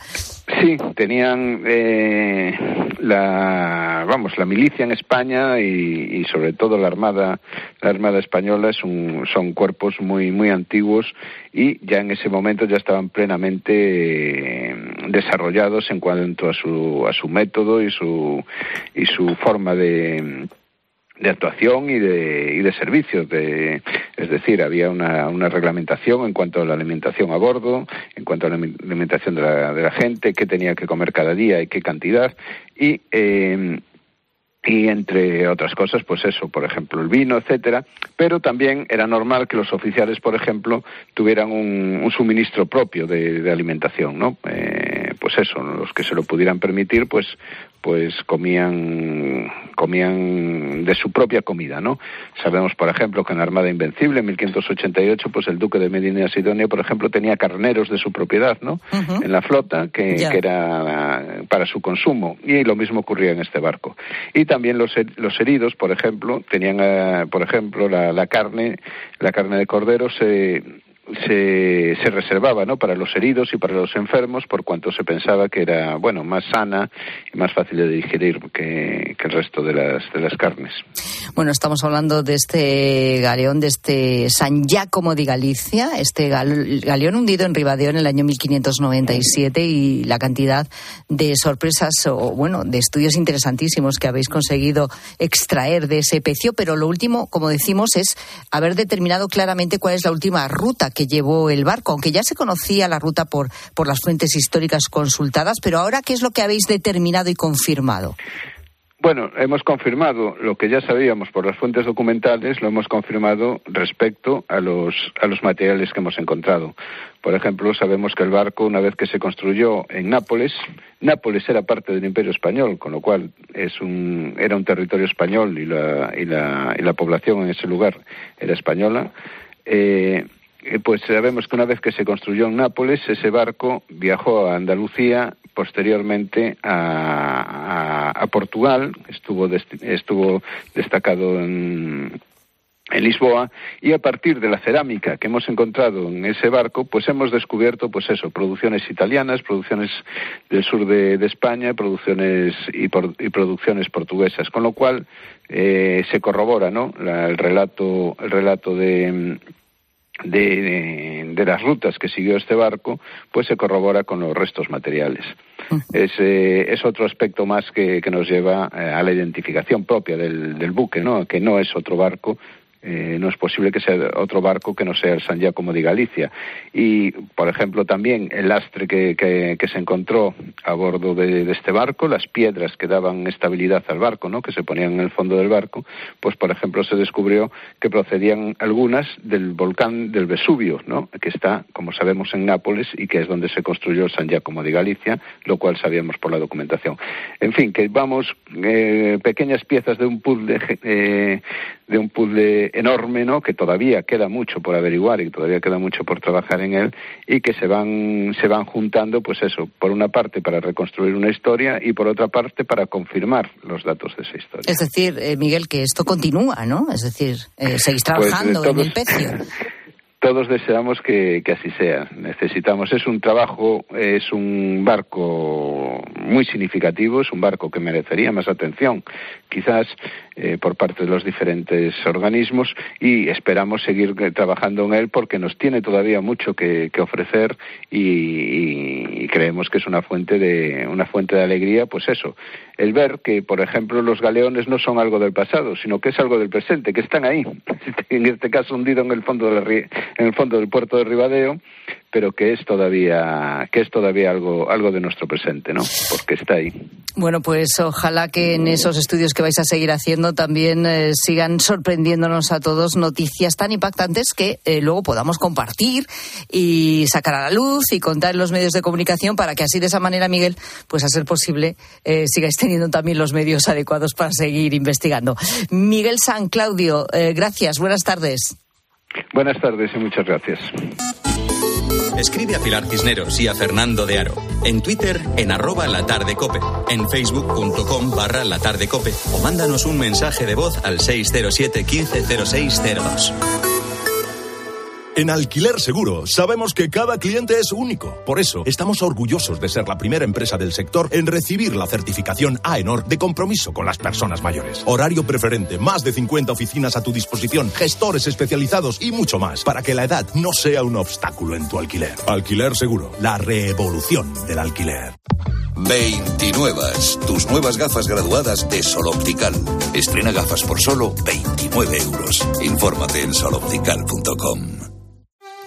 Sí, tenían eh, la vamos la milicia en España y, y, sobre todo la armada la armada española es un, son cuerpos muy muy antiguos y ya en ese momento ya estaban plenamente eh, desarrollados en cuanto a su a su método y su y su forma de de actuación y de, y de servicios. De, es decir, había una, una, reglamentación en cuanto a la alimentación a bordo, en cuanto a la alimentación de la, de la gente, qué tenía que comer cada día y qué cantidad. Y, eh, y entre otras cosas, pues eso, por ejemplo, el vino, etcétera, pero también era normal que los oficiales, por ejemplo, tuvieran un, suministro propio de, de alimentación, ¿no? Eh, pues eso, los que se lo pudieran permitir, pues pues comían comían de su propia comida, ¿no? Sabemos, por ejemplo, que en la Armada Invencible, en 1588, pues el duque de Medina Sidonia, por ejemplo, tenía carneros de su propiedad, ¿no? Uh -huh. En la flota, que, yeah. que, era para su consumo. Y lo mismo ocurría en este barco. Y también los, los heridos, por ejemplo, tenían, uh, por ejemplo, la, la, carne, la carne de cordero se se, se reservaba ¿no? para los heridos y para los enfermos por cuanto se pensaba que era bueno más sana y más fácil de digerir que, el resto de las, de las carnes. Bueno, estamos hablando de este galeón, de este San Giacomo de Galicia, este gal, galeón hundido en Ribadeo en el año 1597 y la cantidad de sorpresas o bueno, de estudios interesantísimos que habéis conseguido extraer de ese pecio, pero lo último, como decimos, es haber determinado claramente cuál es la última ruta que llevó el barco, aunque ya se conocía la ruta por, por las fuentes históricas consultadas, pero ahora, ¿qué es lo que habéis determinado y confirmado? Bueno, hemos confirmado lo que ya sabíamos por las fuentes documentales, lo hemos confirmado respecto a los, a los materiales que hemos encontrado. Por ejemplo, sabemos que el barco, una vez que se construyó en Nápoles, Nápoles era parte del Imperio Español, con lo cual es un, era un territorio español y la, y la, y la población en ese lugar era española. Eh, pues sabemos que una vez que se construyó en Nápoles, ese barco viajó a Andalucía, posteriormente a, a, a Portugal, estuvo, estuvo destacado en, en Lisboa y a partir de la cerámica que hemos encontrado en ese barco, pues hemos descubierto, pues eso, producciones italianas, producciones del sur de, de España, producciones y, por, y, producciones portuguesas, con lo cual eh, se corrobora, ¿no? La, el relato, el relato de de, de las rutas que siguió este barco, pues se corrobora con los restos materiales. Es, eh, es otro aspecto más que, que nos lleva eh, a la identificación propia del, del buque, ¿no? que no es otro barco, eh, no es posible que sea otro barco que no sea el San Giacomo de Galicia. Y, por ejemplo, también el lastre que, que, se encontró a bordo de, de, este barco, las piedras que daban estabilidad al barco, ¿no? que se ponían en el fondo del barco, pues, por ejemplo, se descubrió que procedían algunas del volcán del Vesubio, ¿no? que está, como sabemos, en Nápoles y que es donde se construyó el San Giacomo de Galicia, lo cual sabíamos por la documentación. En fin, que vamos, eh, pequeñas piezas de un puzzle, eh, de un puzzle enorme, ¿no? Que todavía queda mucho por averiguar y todavía queda mucho por trabajar en él y que se van se van juntando, pues eso, por una parte para reconstruir una historia y por otra parte para confirmar los datos de esa historia. Es decir, eh, Miguel, que esto continúa, ¿no? Es decir, eh, seguís trabajando Pues, eh, en el pecio. Todos deseamos que, que así sea. Necesitamos, es un trabajo, es un barco muy significativo, es un barco que merecería más atención, quizás eh, por parte de los diferentes organismos y esperamos seguir trabajando en él porque nos tiene todavía mucho que, que ofrecer y, y, creemos que es una fuente de una fuente de alegría, pues eso, el ver que, por ejemplo, los galeones no son algo del pasado, sino que es algo del presente, que están ahí, en este caso hundido en el fondo de la, en el fondo del puerto de Ribadeo, pero que es todavía que es todavía algo algo de nuestro presente, ¿no? Porque está ahí. Bueno, pues ojalá que en esos estudios que vais a seguir haciendo también eh, sigan sorprendiéndonos a todos noticias tan impactantes que eh, luego podamos compartir y sacar a la luz y contar en los medios de comunicación para que así de esa manera, Miguel, pues a ser posible eh, sigáis teniendo también los medios adecuados para seguir investigando. Miguel San Claudio, gracias, buenas tardes. Buenas tardes y muchas gracias. Escribe a Pilar Cisneros y a Fernando de Aro. En Twitter, en arroba latardecope. En facebook.com barra latardecope. O mándanos un mensaje de voz al 607 150602. En Alquiler Seguro sabemos que cada cliente es único. Por eso estamos orgullosos de ser la primera empresa del sector en recibir la certificación AENOR de compromiso con las personas mayores. Horario preferente, más de 50 oficinas a tu disposición, gestores especializados y mucho más para que la edad no sea un obstáculo en tu alquiler. Alquiler Seguro, la revolución del alquiler. 29. Tus nuevas gafas graduadas de Sol Optical. Estrena gafas por solo 29 euros. Infórmate en soloptical.com.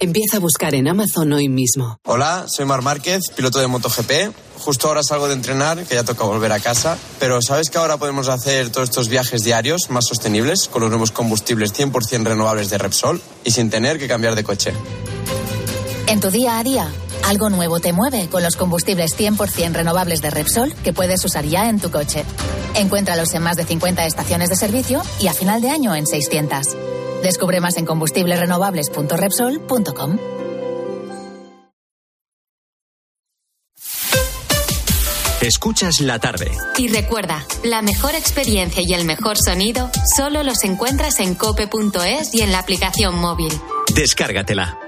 Empieza a buscar en Amazon hoy mismo. Hola, soy Mar Márquez, piloto de MotoGP. Justo ahora salgo de entrenar, que ya toca volver a casa. Pero ¿sabes que ahora podemos hacer todos estos viajes diarios más sostenibles con los nuevos combustibles 100% renovables de Repsol y sin tener que cambiar de coche? En tu día a día, algo nuevo te mueve con los combustibles 100% renovables de Repsol que puedes usar ya en tu coche. Encuéntralos en más de 50 estaciones de servicio y a final de año en 600. Descubre más en combustiblesrenovables.repsol.com. Escuchas la tarde. Y recuerda, la mejor experiencia y el mejor sonido solo los encuentras en cope.es y en la aplicación móvil. Descárgatela.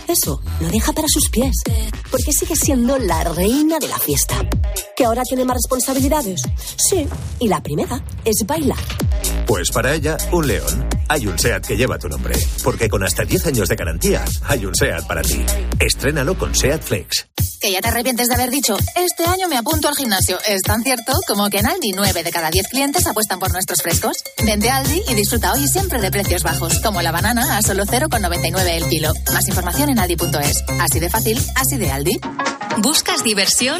Eso lo deja para sus pies. Porque sigue siendo la reina de la fiesta. ¿Que ahora tiene más responsabilidades? Sí. Y la primera es bailar. Pues para ella, un león. Hay un SEAT que lleva tu nombre. Porque con hasta 10 años de garantía, hay un SEAT para ti. Estrénalo con SEAT Flex. Que ya te arrepientes de haber dicho, este año me apunto al gimnasio. Es tan cierto como que en Aldi 9 de cada 10 clientes apuestan por nuestros frescos. Vente a Aldi y disfruta hoy siempre de precios bajos, como la banana a solo 0,99 el kilo. Más información en aldi.es. Así de fácil, así de Aldi. ¿Buscas diversión?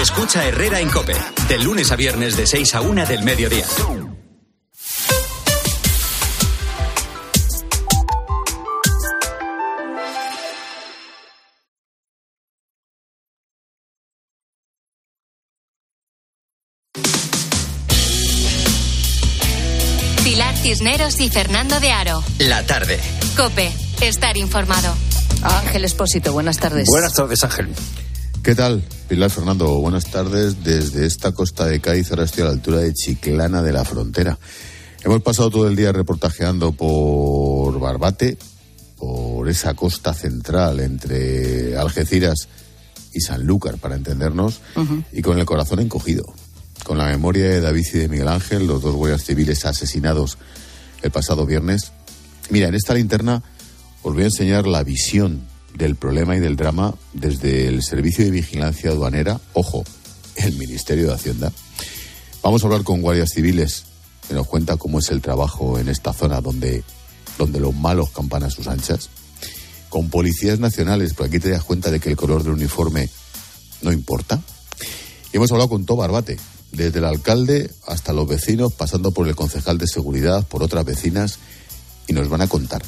Escucha Herrera en Cope, de lunes a viernes de 6 a 1 del mediodía. Pilar Cisneros y Fernando de Aro. La tarde. Cope, estar informado. Ángel Espósito, buenas tardes. Buenas tardes, Ángel. ¿Qué tal? Pilar Fernando, buenas tardes. Desde esta costa de Cádiz, ahora estoy a la altura de Chiclana de la Frontera. Hemos pasado todo el día reportajeando por Barbate, por esa costa central entre Algeciras y Sanlúcar, para entendernos, y con el corazón encogido. Con la memoria de David y de Miguel Ángel, los dos guardias civiles asesinados el pasado viernes. Mira, en esta linterna os voy a enseñar la visión del problema y del drama desde el Servicio de Vigilancia Aduanera, ojo, el Ministerio de Hacienda. Vamos a hablar con guardias civiles que nos cuenta cómo es el trabajo en esta zona donde, donde los malos campan a sus anchas. Con policías nacionales, porque aquí te das cuenta de que el color del uniforme no importa. Y hemos hablado con todo desde el alcalde hasta los vecinos, pasando por el concejal de seguridad, por otras vecinas, y nos van a contar.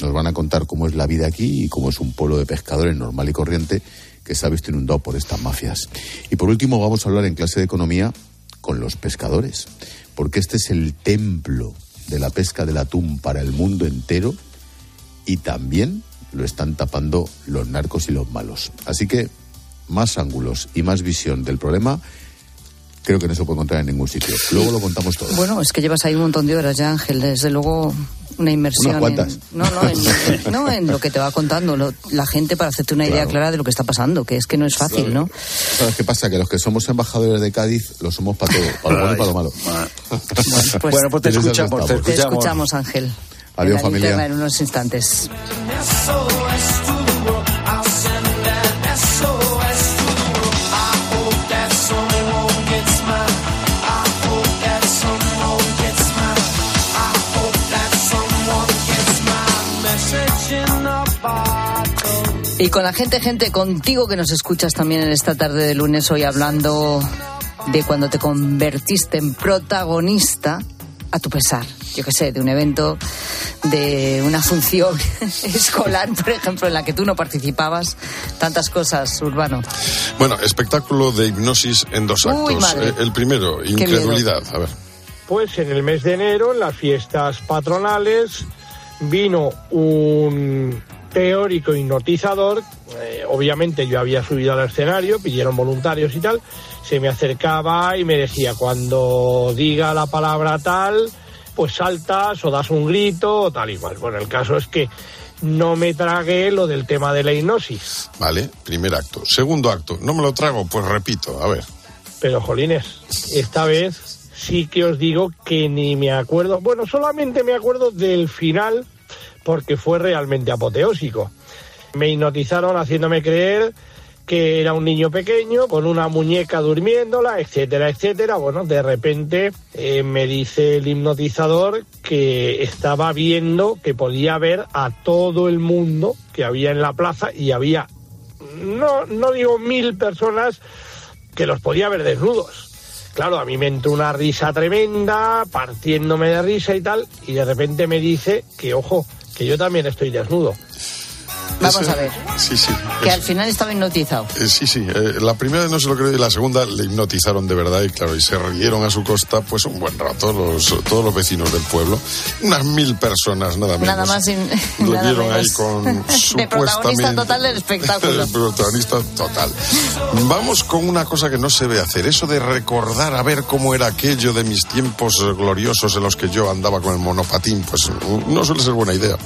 Nos van a contar cómo es la vida aquí y cómo es un pueblo de pescadores normal y corriente que se ha visto inundado por estas mafias. Y por último vamos a hablar en clase de economía con los pescadores, porque este es el templo de la pesca del atún para el mundo entero y también lo están tapando los narcos y los malos. Así que más ángulos y más visión del problema creo que no se puede encontrar en ningún sitio. Luego lo contamos todo. Bueno, es que llevas ahí un montón de horas ya, Ángel. Desde luego, una inmersión. Unas cuantas. En, no, no en, no, en lo que te va contando lo- la gente para hacerte una idea Claro. clara de lo que está pasando, que es que no es fácil, ¿no? ¿Sabes qué pasa? Que los que somos embajadores de Cádiz lo somos para todo, para lo bueno y para lo malo. Pues, Bueno, pues te escuchamos, te estamos. Te escuchamos, Ángel. Adiós, En la familia. En unos instantes. Y con la gente, gente, contigo que nos escuchas también en esta tarde de lunes, hoy hablando de cuando te convertiste en protagonista a tu pesar. Yo qué sé, de un evento, de una función escolar, por ejemplo, en la que tú no participabas. Tantas cosas, Urbano. Bueno, espectáculo de hipnosis en dos Uy, actos. madre. Eh, El primero, incredulidad. A ver. Pues en el mes de enero, en las fiestas patronales, vino un teórico hipnotizador. eh, obviamente yo había subido al escenario, pidieron voluntarios y tal. Se me acercaba y me decía, cuando diga la palabra tal, pues saltas o das un grito o tal y cual. Bueno, el caso es que no me tragué lo del tema de la hipnosis. Vale, primer acto. Segundo acto, no me lo trago, pues repito, a ver. Pero, jolines, esta vez sí que os digo que ni me acuerdo. Bueno, solamente me acuerdo del final porque fue realmente apoteósico. Me hipnotizaron haciéndome creer que era un niño pequeño con una muñeca durmiéndola, etcétera, etcétera. Bueno, de repente eh, me dice el hipnotizador que estaba viendo que podía ver a todo el mundo que había en la plaza y había, no, no digo mil personas, que los podía ver desnudos. Claro, a mí me entró una risa tremenda, partiéndome de risa y tal, y de repente me dice que, ojo, que yo también estoy desnudo. Vamos Ese- a ver, Sí, sí. que es- al final estaba hipnotizado. eh, sí, sí. eh, la primera no se lo creo y la segunda le hipnotizaron de verdad y claro, y se rieron a su costa pues un buen rato los, todos los vecinos del pueblo. Unas mil personas, nada menos. Nada más. Lo nada vieron ahí menos. con De protagonista total del espectáculo. El protagonista total. Vamos con una cosa que no se ve hacer, eso de recordar a ver cómo era aquello de mis tiempos gloriosos en los que yo andaba con el monopatín, pues no suele ser buena idea.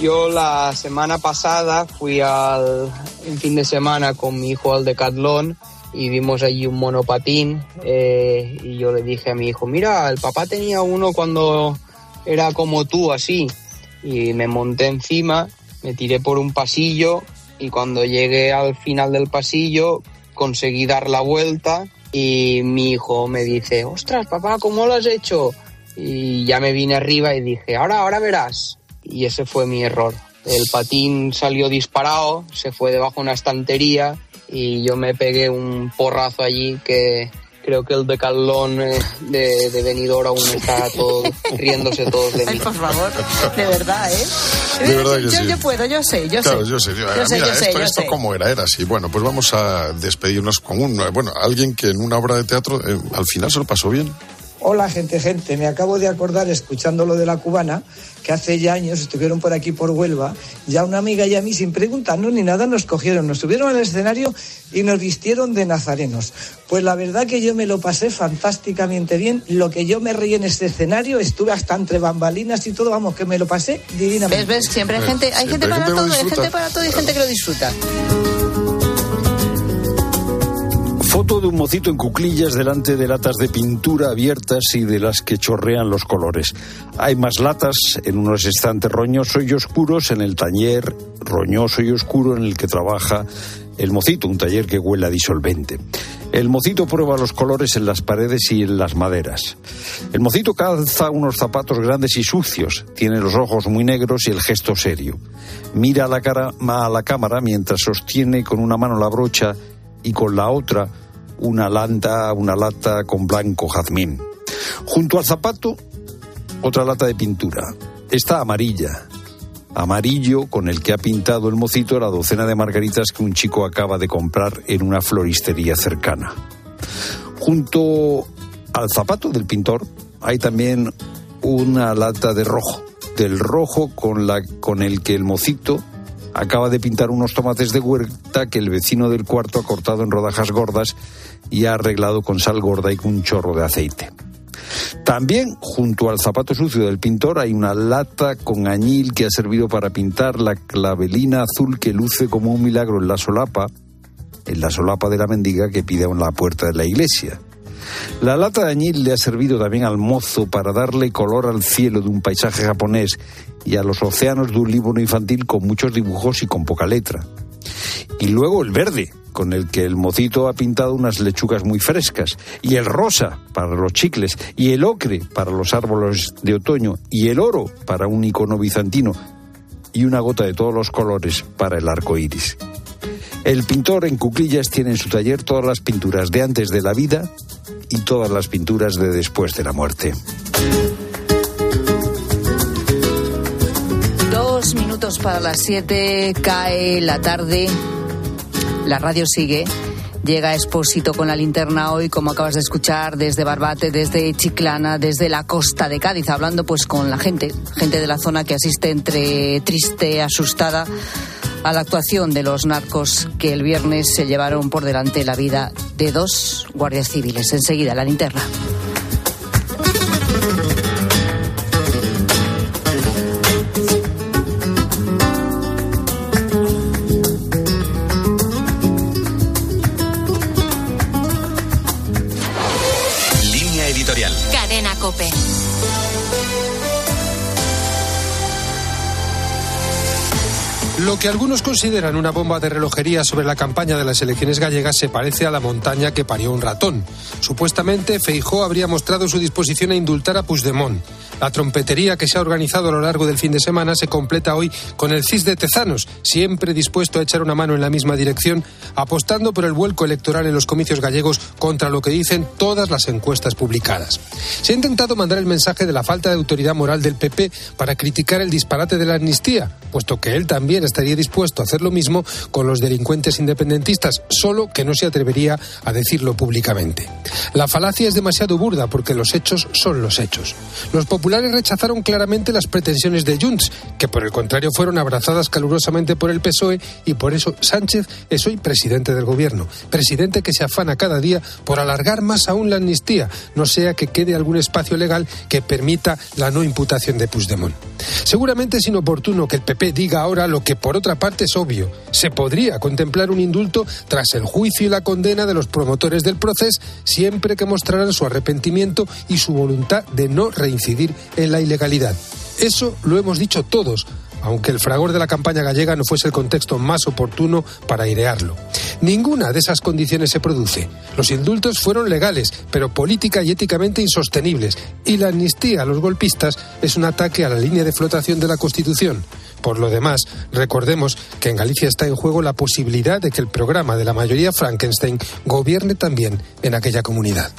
Yo la semana pasada fui al en fin de semana con mi hijo al Decathlon y vimos allí un monopatín eh, y yo le dije a mi hijo, mira, el papá tenía uno cuando era como tú, así. Y me monté encima, me tiré por un pasillo y cuando llegué al final del pasillo conseguí dar la vuelta y mi hijo me dice, ostras, papá, ¿cómo lo has hecho? Y ya me vine arriba y dije, ahora, ahora verás. Y ese fue mi error. El patín salió disparado, se fue debajo de una estantería y yo me pegué un porrazo allí que creo que el decalón eh, de, de Benidorm aún está todo riéndose todos de mí. Ay, por favor, de verdad, ¿eh? De verdad que yo, sí. yo puedo, yo sé, yo claro, sé. yo sé. Yo sé, Mira, yo sé, esto, yo esto sé. cómo era, era así. Bueno, pues vamos a despedirnos con un, bueno, alguien que en una obra de teatro eh, al final se lo pasó bien. Hola gente, gente, me acabo de acordar escuchando lo de la cubana, que hace ya años estuvieron por aquí por Huelva, ya una amiga y a mí sin preguntarnos ni nada nos cogieron, nos subieron al escenario y nos vistieron de nazarenos. Pues la verdad que yo me lo pasé fantásticamente bien, lo que yo me reí en este escenario, estuve hasta entre bambalinas y todo, vamos, que me lo pasé divinamente. ¿Ves, ves? Siempre hay gente, hay gente para hay gente lo todo, hay gente para todo y gente que lo disfruta. Foto de un mocito en cuclillas delante de latas de pintura abiertas y de las que chorrean los colores. Hay más latas en unos estantes roñosos y oscuros en el taller roñoso y oscuro en el que trabaja el mocito, un taller que huele a disolvente. El mocito prueba los colores en las paredes y en las maderas. El mocito calza unos zapatos grandes y sucios, tiene los ojos muy negros y el gesto serio. Mira a la, cara, a la cámara mientras sostiene con una mano la brocha y con la otra una lanta, una lata con blanco jazmín. Junto al zapato, otra lata de pintura. Está amarilla. Amarillo con el que ha pintado el mocito la docena de margaritas que un chico acaba de comprar en una floristería cercana. Junto al zapato del pintor hay también una lata de rojo, del rojo con, la, con el que el mocito acaba de pintar unos tomates de huerta que el vecino del cuarto ha cortado en rodajas gordas y ha arreglado con sal gorda y con un chorro de aceite. También, junto al zapato sucio del pintor, hay una lata con añil que ha servido para pintar la clavelina azul que luce como un milagro en la solapa, en la solapa de la mendiga que pide en la puerta de la iglesia. La lata de añil le ha servido también al mozo para darle color al cielo de un paisaje japonés y a los océanos de un libro infantil con muchos dibujos y con poca letra. Y luego el verde, con el que el mocito ha pintado unas lechugas muy frescas, y el rosa para los chicles, y el ocre para los árboles de otoño, y el oro para un icono bizantino, y una gota de todos los colores para el arco iris. El pintor en cuclillas tiene en su taller todas las pinturas de antes de la vida y todas las pinturas de después de la muerte. Para las siete, cae la tarde, la radio sigue. Llega Expósito con la linterna hoy, como acabas de escuchar, desde Barbate, desde Chiclana, desde la costa de Cádiz, hablando pues con la gente, gente de la zona que asiste entre triste, asustada a la actuación de los narcos que el viernes se llevaron por delante la vida de dos guardias civiles. Enseguida, la linterna. Cadena Cope. Lo que algunos consideran una bomba de relojería sobre la campaña de las elecciones gallegas se parece a la montaña que parió un ratón. Supuestamente, Feijó habría mostrado su disposición a indultar a Puigdemont. La trompetería que se ha organizado a lo largo del fin de semana se completa hoy con el CIS de Tezanos, siempre dispuesto a echar una mano en la misma dirección, apostando por el vuelco electoral en los comicios gallegos contra lo que dicen todas las encuestas publicadas. Se ha intentado mandar el mensaje de la falta de autoridad moral del PP para criticar el disparate de la amnistía, puesto que él también estaría dispuesto a hacer lo mismo con los delincuentes independentistas, solo que no se atrevería a decirlo públicamente. La falacia es demasiado burda porque los hechos son los hechos. Los populares rechazaron claramente las pretensiones de Junts, que por el contrario fueron abrazadas calurosamente por el PSOE y por eso Sánchez es hoy presidente del gobierno, presidente que se afana cada día por alargar más aún la amnistía, no sea que quede algún espacio legal que permita la no imputación de Puigdemont. Seguramente es inoportuno que el PP diga ahora lo que por otra parte es obvio, se podría contemplar un indulto tras el juicio y la condena de los promotores del proceso, siempre que mostraran su arrepentimiento y su voluntad de no reincidir en la ilegalidad. Eso lo hemos dicho todos, aunque el fragor de la campaña gallega no fuese el contexto más oportuno para airearlo. Ninguna de esas condiciones se produce. Los indultos fueron legales, pero política y éticamente insostenibles, y la amnistía a los golpistas es un ataque a la línea de flotación de la Constitución. Por lo demás, recordemos que en Galicia está en juego la posibilidad de que el programa de la mayoría Frankenstein gobierne también en aquella comunidad.